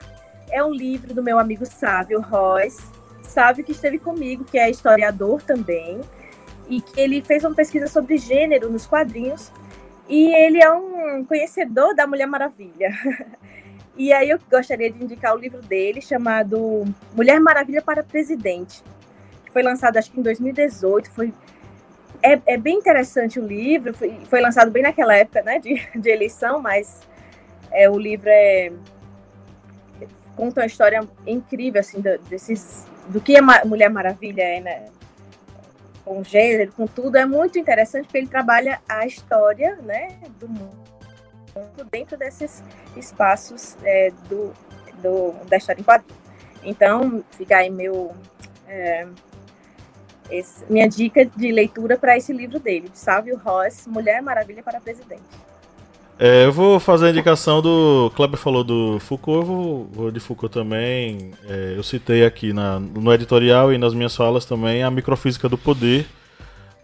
E: É um livro do meu amigo Sávio Royce. Sávio que esteve comigo, que é historiador também. E que ele fez uma pesquisa sobre gênero nos quadrinhos. E ele é um conhecedor da Mulher Maravilha. E aí eu gostaria de indicar o livro dele, chamado Mulher Maravilha para Presidente. Que foi lançado acho que em 2018. Foi é, é bem interessante o livro, foi, foi lançado bem naquela época né, de, de eleição, mas é, o livro é, conta uma história incrível assim, do, desses, do que a Mulher Maravilha é, né? Com gênero, com tudo. É muito interessante porque ele trabalha a história né, do mundo dentro desses espaços é, do, do, da história em quadrinhos. Então, fica aí meu. é, esse- minha dica de leitura para esse livro dele, de Sávio Ross, Mulher Maravilha para Presidente.
A: É, eu vou fazer a indicação do. Kleber falou do Foucault, eu vou, vou de Foucault também. É, eu citei aqui na, no editorial e nas minhas falas também a microfísica do poder,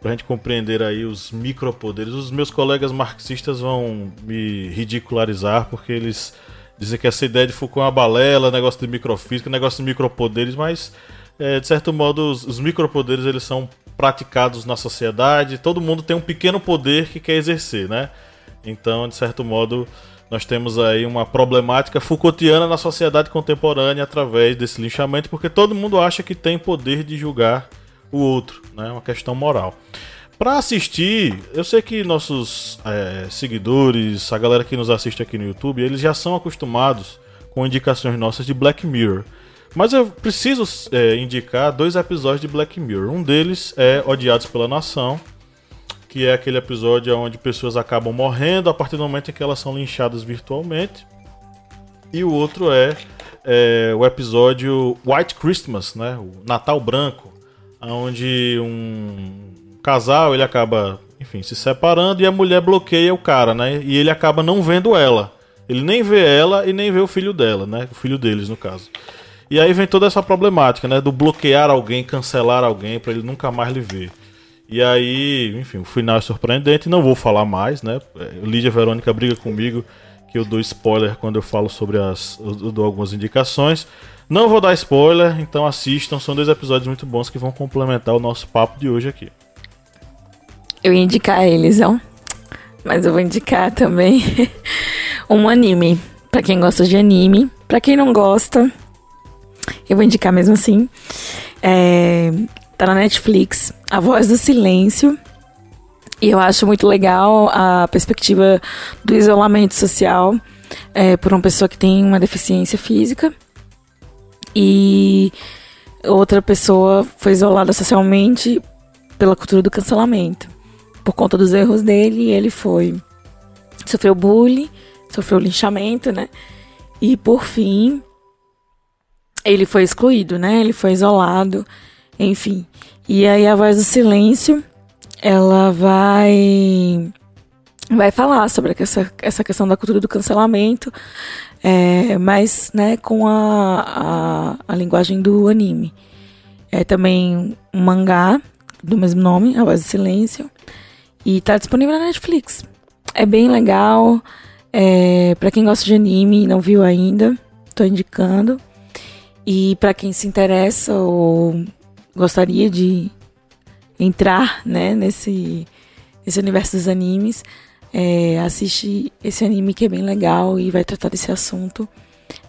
A: pra gente compreender aí os micropoderes. Os meus colegas marxistas vão me ridicularizar porque eles dizem que essa ideia de Foucault é uma balela, negócio de microfísica, negócio de micropoderes, mas é, de certo modo os, os micropoderes eles são praticados na sociedade, todo mundo tem um pequeno poder que quer exercer, né? Então, de certo modo, nós temos aí uma problemática Foucaultiana na sociedade contemporânea através desse linchamento, porque todo mundo acha que tem poder de julgar o outro, né? Uma questão moral. Para assistir, eu sei que nossos é, seguidores, a galera que nos assiste aqui no YouTube, eles já são acostumados com indicações nossas de Black Mirror. Mas eu preciso é, indicar dois episódios de Black Mirror. Um deles é Odiados pela Nação, que é aquele episódio onde pessoas acabam morrendo a partir do momento em que elas são linchadas virtualmente. E o outro é, é o episódio White Christmas, né? O Natal Branco, onde um casal ele acaba, enfim, se separando e a mulher bloqueia o cara, né? E ele acaba não vendo ela. Ele nem vê ela e nem vê o filho dela, né? O filho deles, no caso. E aí vem toda essa problemática, né? Do bloquear alguém, cancelar alguém para ele nunca mais lhe ver. E aí, enfim, o final é surpreendente. Não vou falar mais, né? Lídia Verônica briga comigo que eu dou spoiler quando eu falo sobre as. Eu dou algumas indicações. Não vou dar spoiler, então assistam. São dois episódios muito bons que vão complementar o nosso papo de hoje aqui.
C: Eu ia indicar eles, ó. Mas eu vou indicar também um anime. Pra quem gosta de anime. Pra quem não gosta, eu vou indicar mesmo assim. É, tá na Netflix, A Voz do Silêncio. E eu acho muito legal a perspectiva do isolamento social é, por uma pessoa que tem uma deficiência física. E outra pessoa foi isolada socialmente pela cultura do cancelamento. Por conta dos erros dele, ele foi. sofreu bullying, sofreu linchamento, né? E por fim, ele foi excluído, né? Ele foi isolado, enfim. E aí a voz do silêncio, ela vai vai falar sobre essa, essa questão da cultura do cancelamento, é, mas né, com a, a, a, linguagem do anime. É também um mangá do mesmo nome, A Voz do Silêncio, e tá disponível na Netflix. É bem legal, é, para quem gosta de anime e não viu ainda, tô indicando. E para quem se interessa ou gostaria de entrar né, nesse, nesse universo dos animes, é, assiste esse anime que é bem legal e vai tratar desse assunto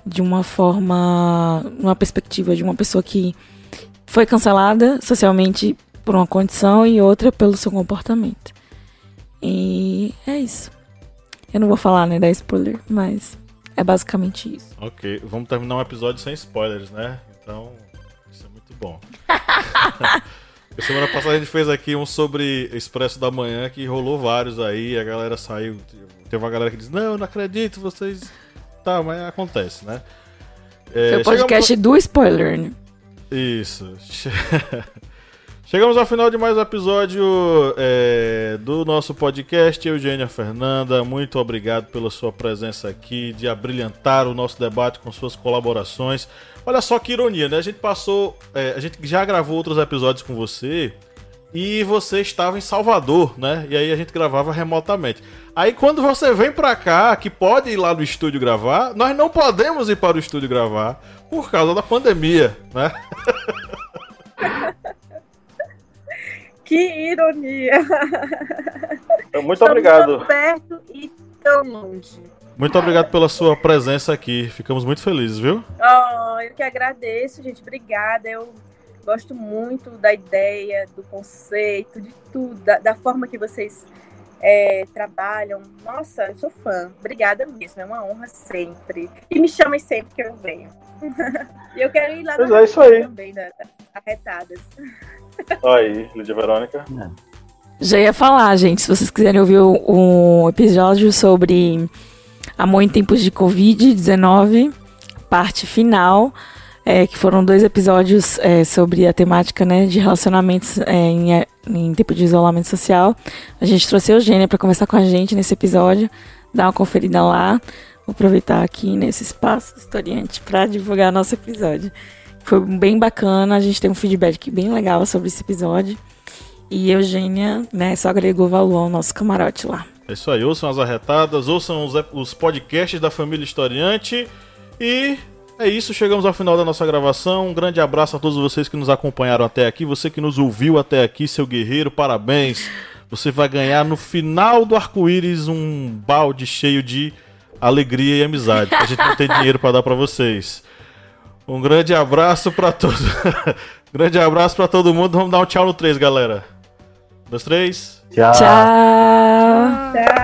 C: de uma forma, uma perspectiva de uma pessoa que foi cancelada socialmente por uma condição e outra pelo seu comportamento. E é isso. Eu não vou falar, né, da spoiler, mas é basicamente isso.
A: Ok, vamos terminar um episódio sem spoilers, né? Então, isso é muito bom. Semana passada a gente fez aqui um sobre Expresso da Manhã que rolou vários aí, a galera saiu. Teve uma galera que diz: Não, não acredito, vocês. Tá, mas acontece, né?
C: É, Foi o podcast chegamos... do spoiler, né?
A: Isso. Chegamos ao final de mais um episódio é, do nosso podcast. Eugênia Fernanda, muito obrigado pela sua presença aqui, de abrilhantar o nosso debate com suas colaborações. Olha só que ironia, né? A gente passou. É, a gente já gravou outros episódios com você e você estava em Salvador, né? E aí a gente gravava remotamente. Aí quando você vem pra cá, que pode ir lá no estúdio gravar, nós não podemos ir para o estúdio gravar por causa da pandemia, né?
E: Que ironia!
G: Então, muito Estamos obrigado.
E: Tão perto e tão longe.
A: Muito obrigado pela sua presença aqui. Ficamos muito felizes, viu?
E: Oh, eu que agradeço, gente. Obrigada. Eu gosto muito da ideia, do conceito, de tudo, da, da forma que vocês é, trabalham. Nossa, eu sou fã. Obrigada mesmo. É uma honra sempre. E me chamem sempre que eu venho. e eu quero ir lá
G: pois é, isso aí.
E: também, das arretadas.
G: Aí, Lídia Verônica.
C: Já ia falar, gente, se vocês quiserem ouvir um episódio sobre Amor em Tempos de Covid-19, parte final, é, que foram dois episódios é, sobre a temática né, de relacionamentos é, em, em tempo de isolamento social. A gente trouxe a Eugênia para conversar com a gente nesse episódio, dar uma conferida lá. Vou aproveitar aqui nesse espaço historiante para divulgar nosso episódio. Foi bem bacana, a gente tem um feedback bem legal sobre esse episódio. E Eugênia, né, só agregou valor ao nosso camarote lá.
A: É isso aí, ouçam as arretadas, ouçam os, os podcasts da família Historiante. E é isso, chegamos ao final da nossa gravação. Um grande abraço a todos vocês que nos acompanharam até aqui. Você que nos ouviu até aqui, seu guerreiro, parabéns. Você vai ganhar no final do arco-íris um balde cheio de alegria e amizade. A gente não tem dinheiro para dar para vocês. Um grande abraço para todos. grande abraço para todo mundo. Vamos dar um tchau no 3, galera. Dois, três.
C: Tchau. tchau. tchau.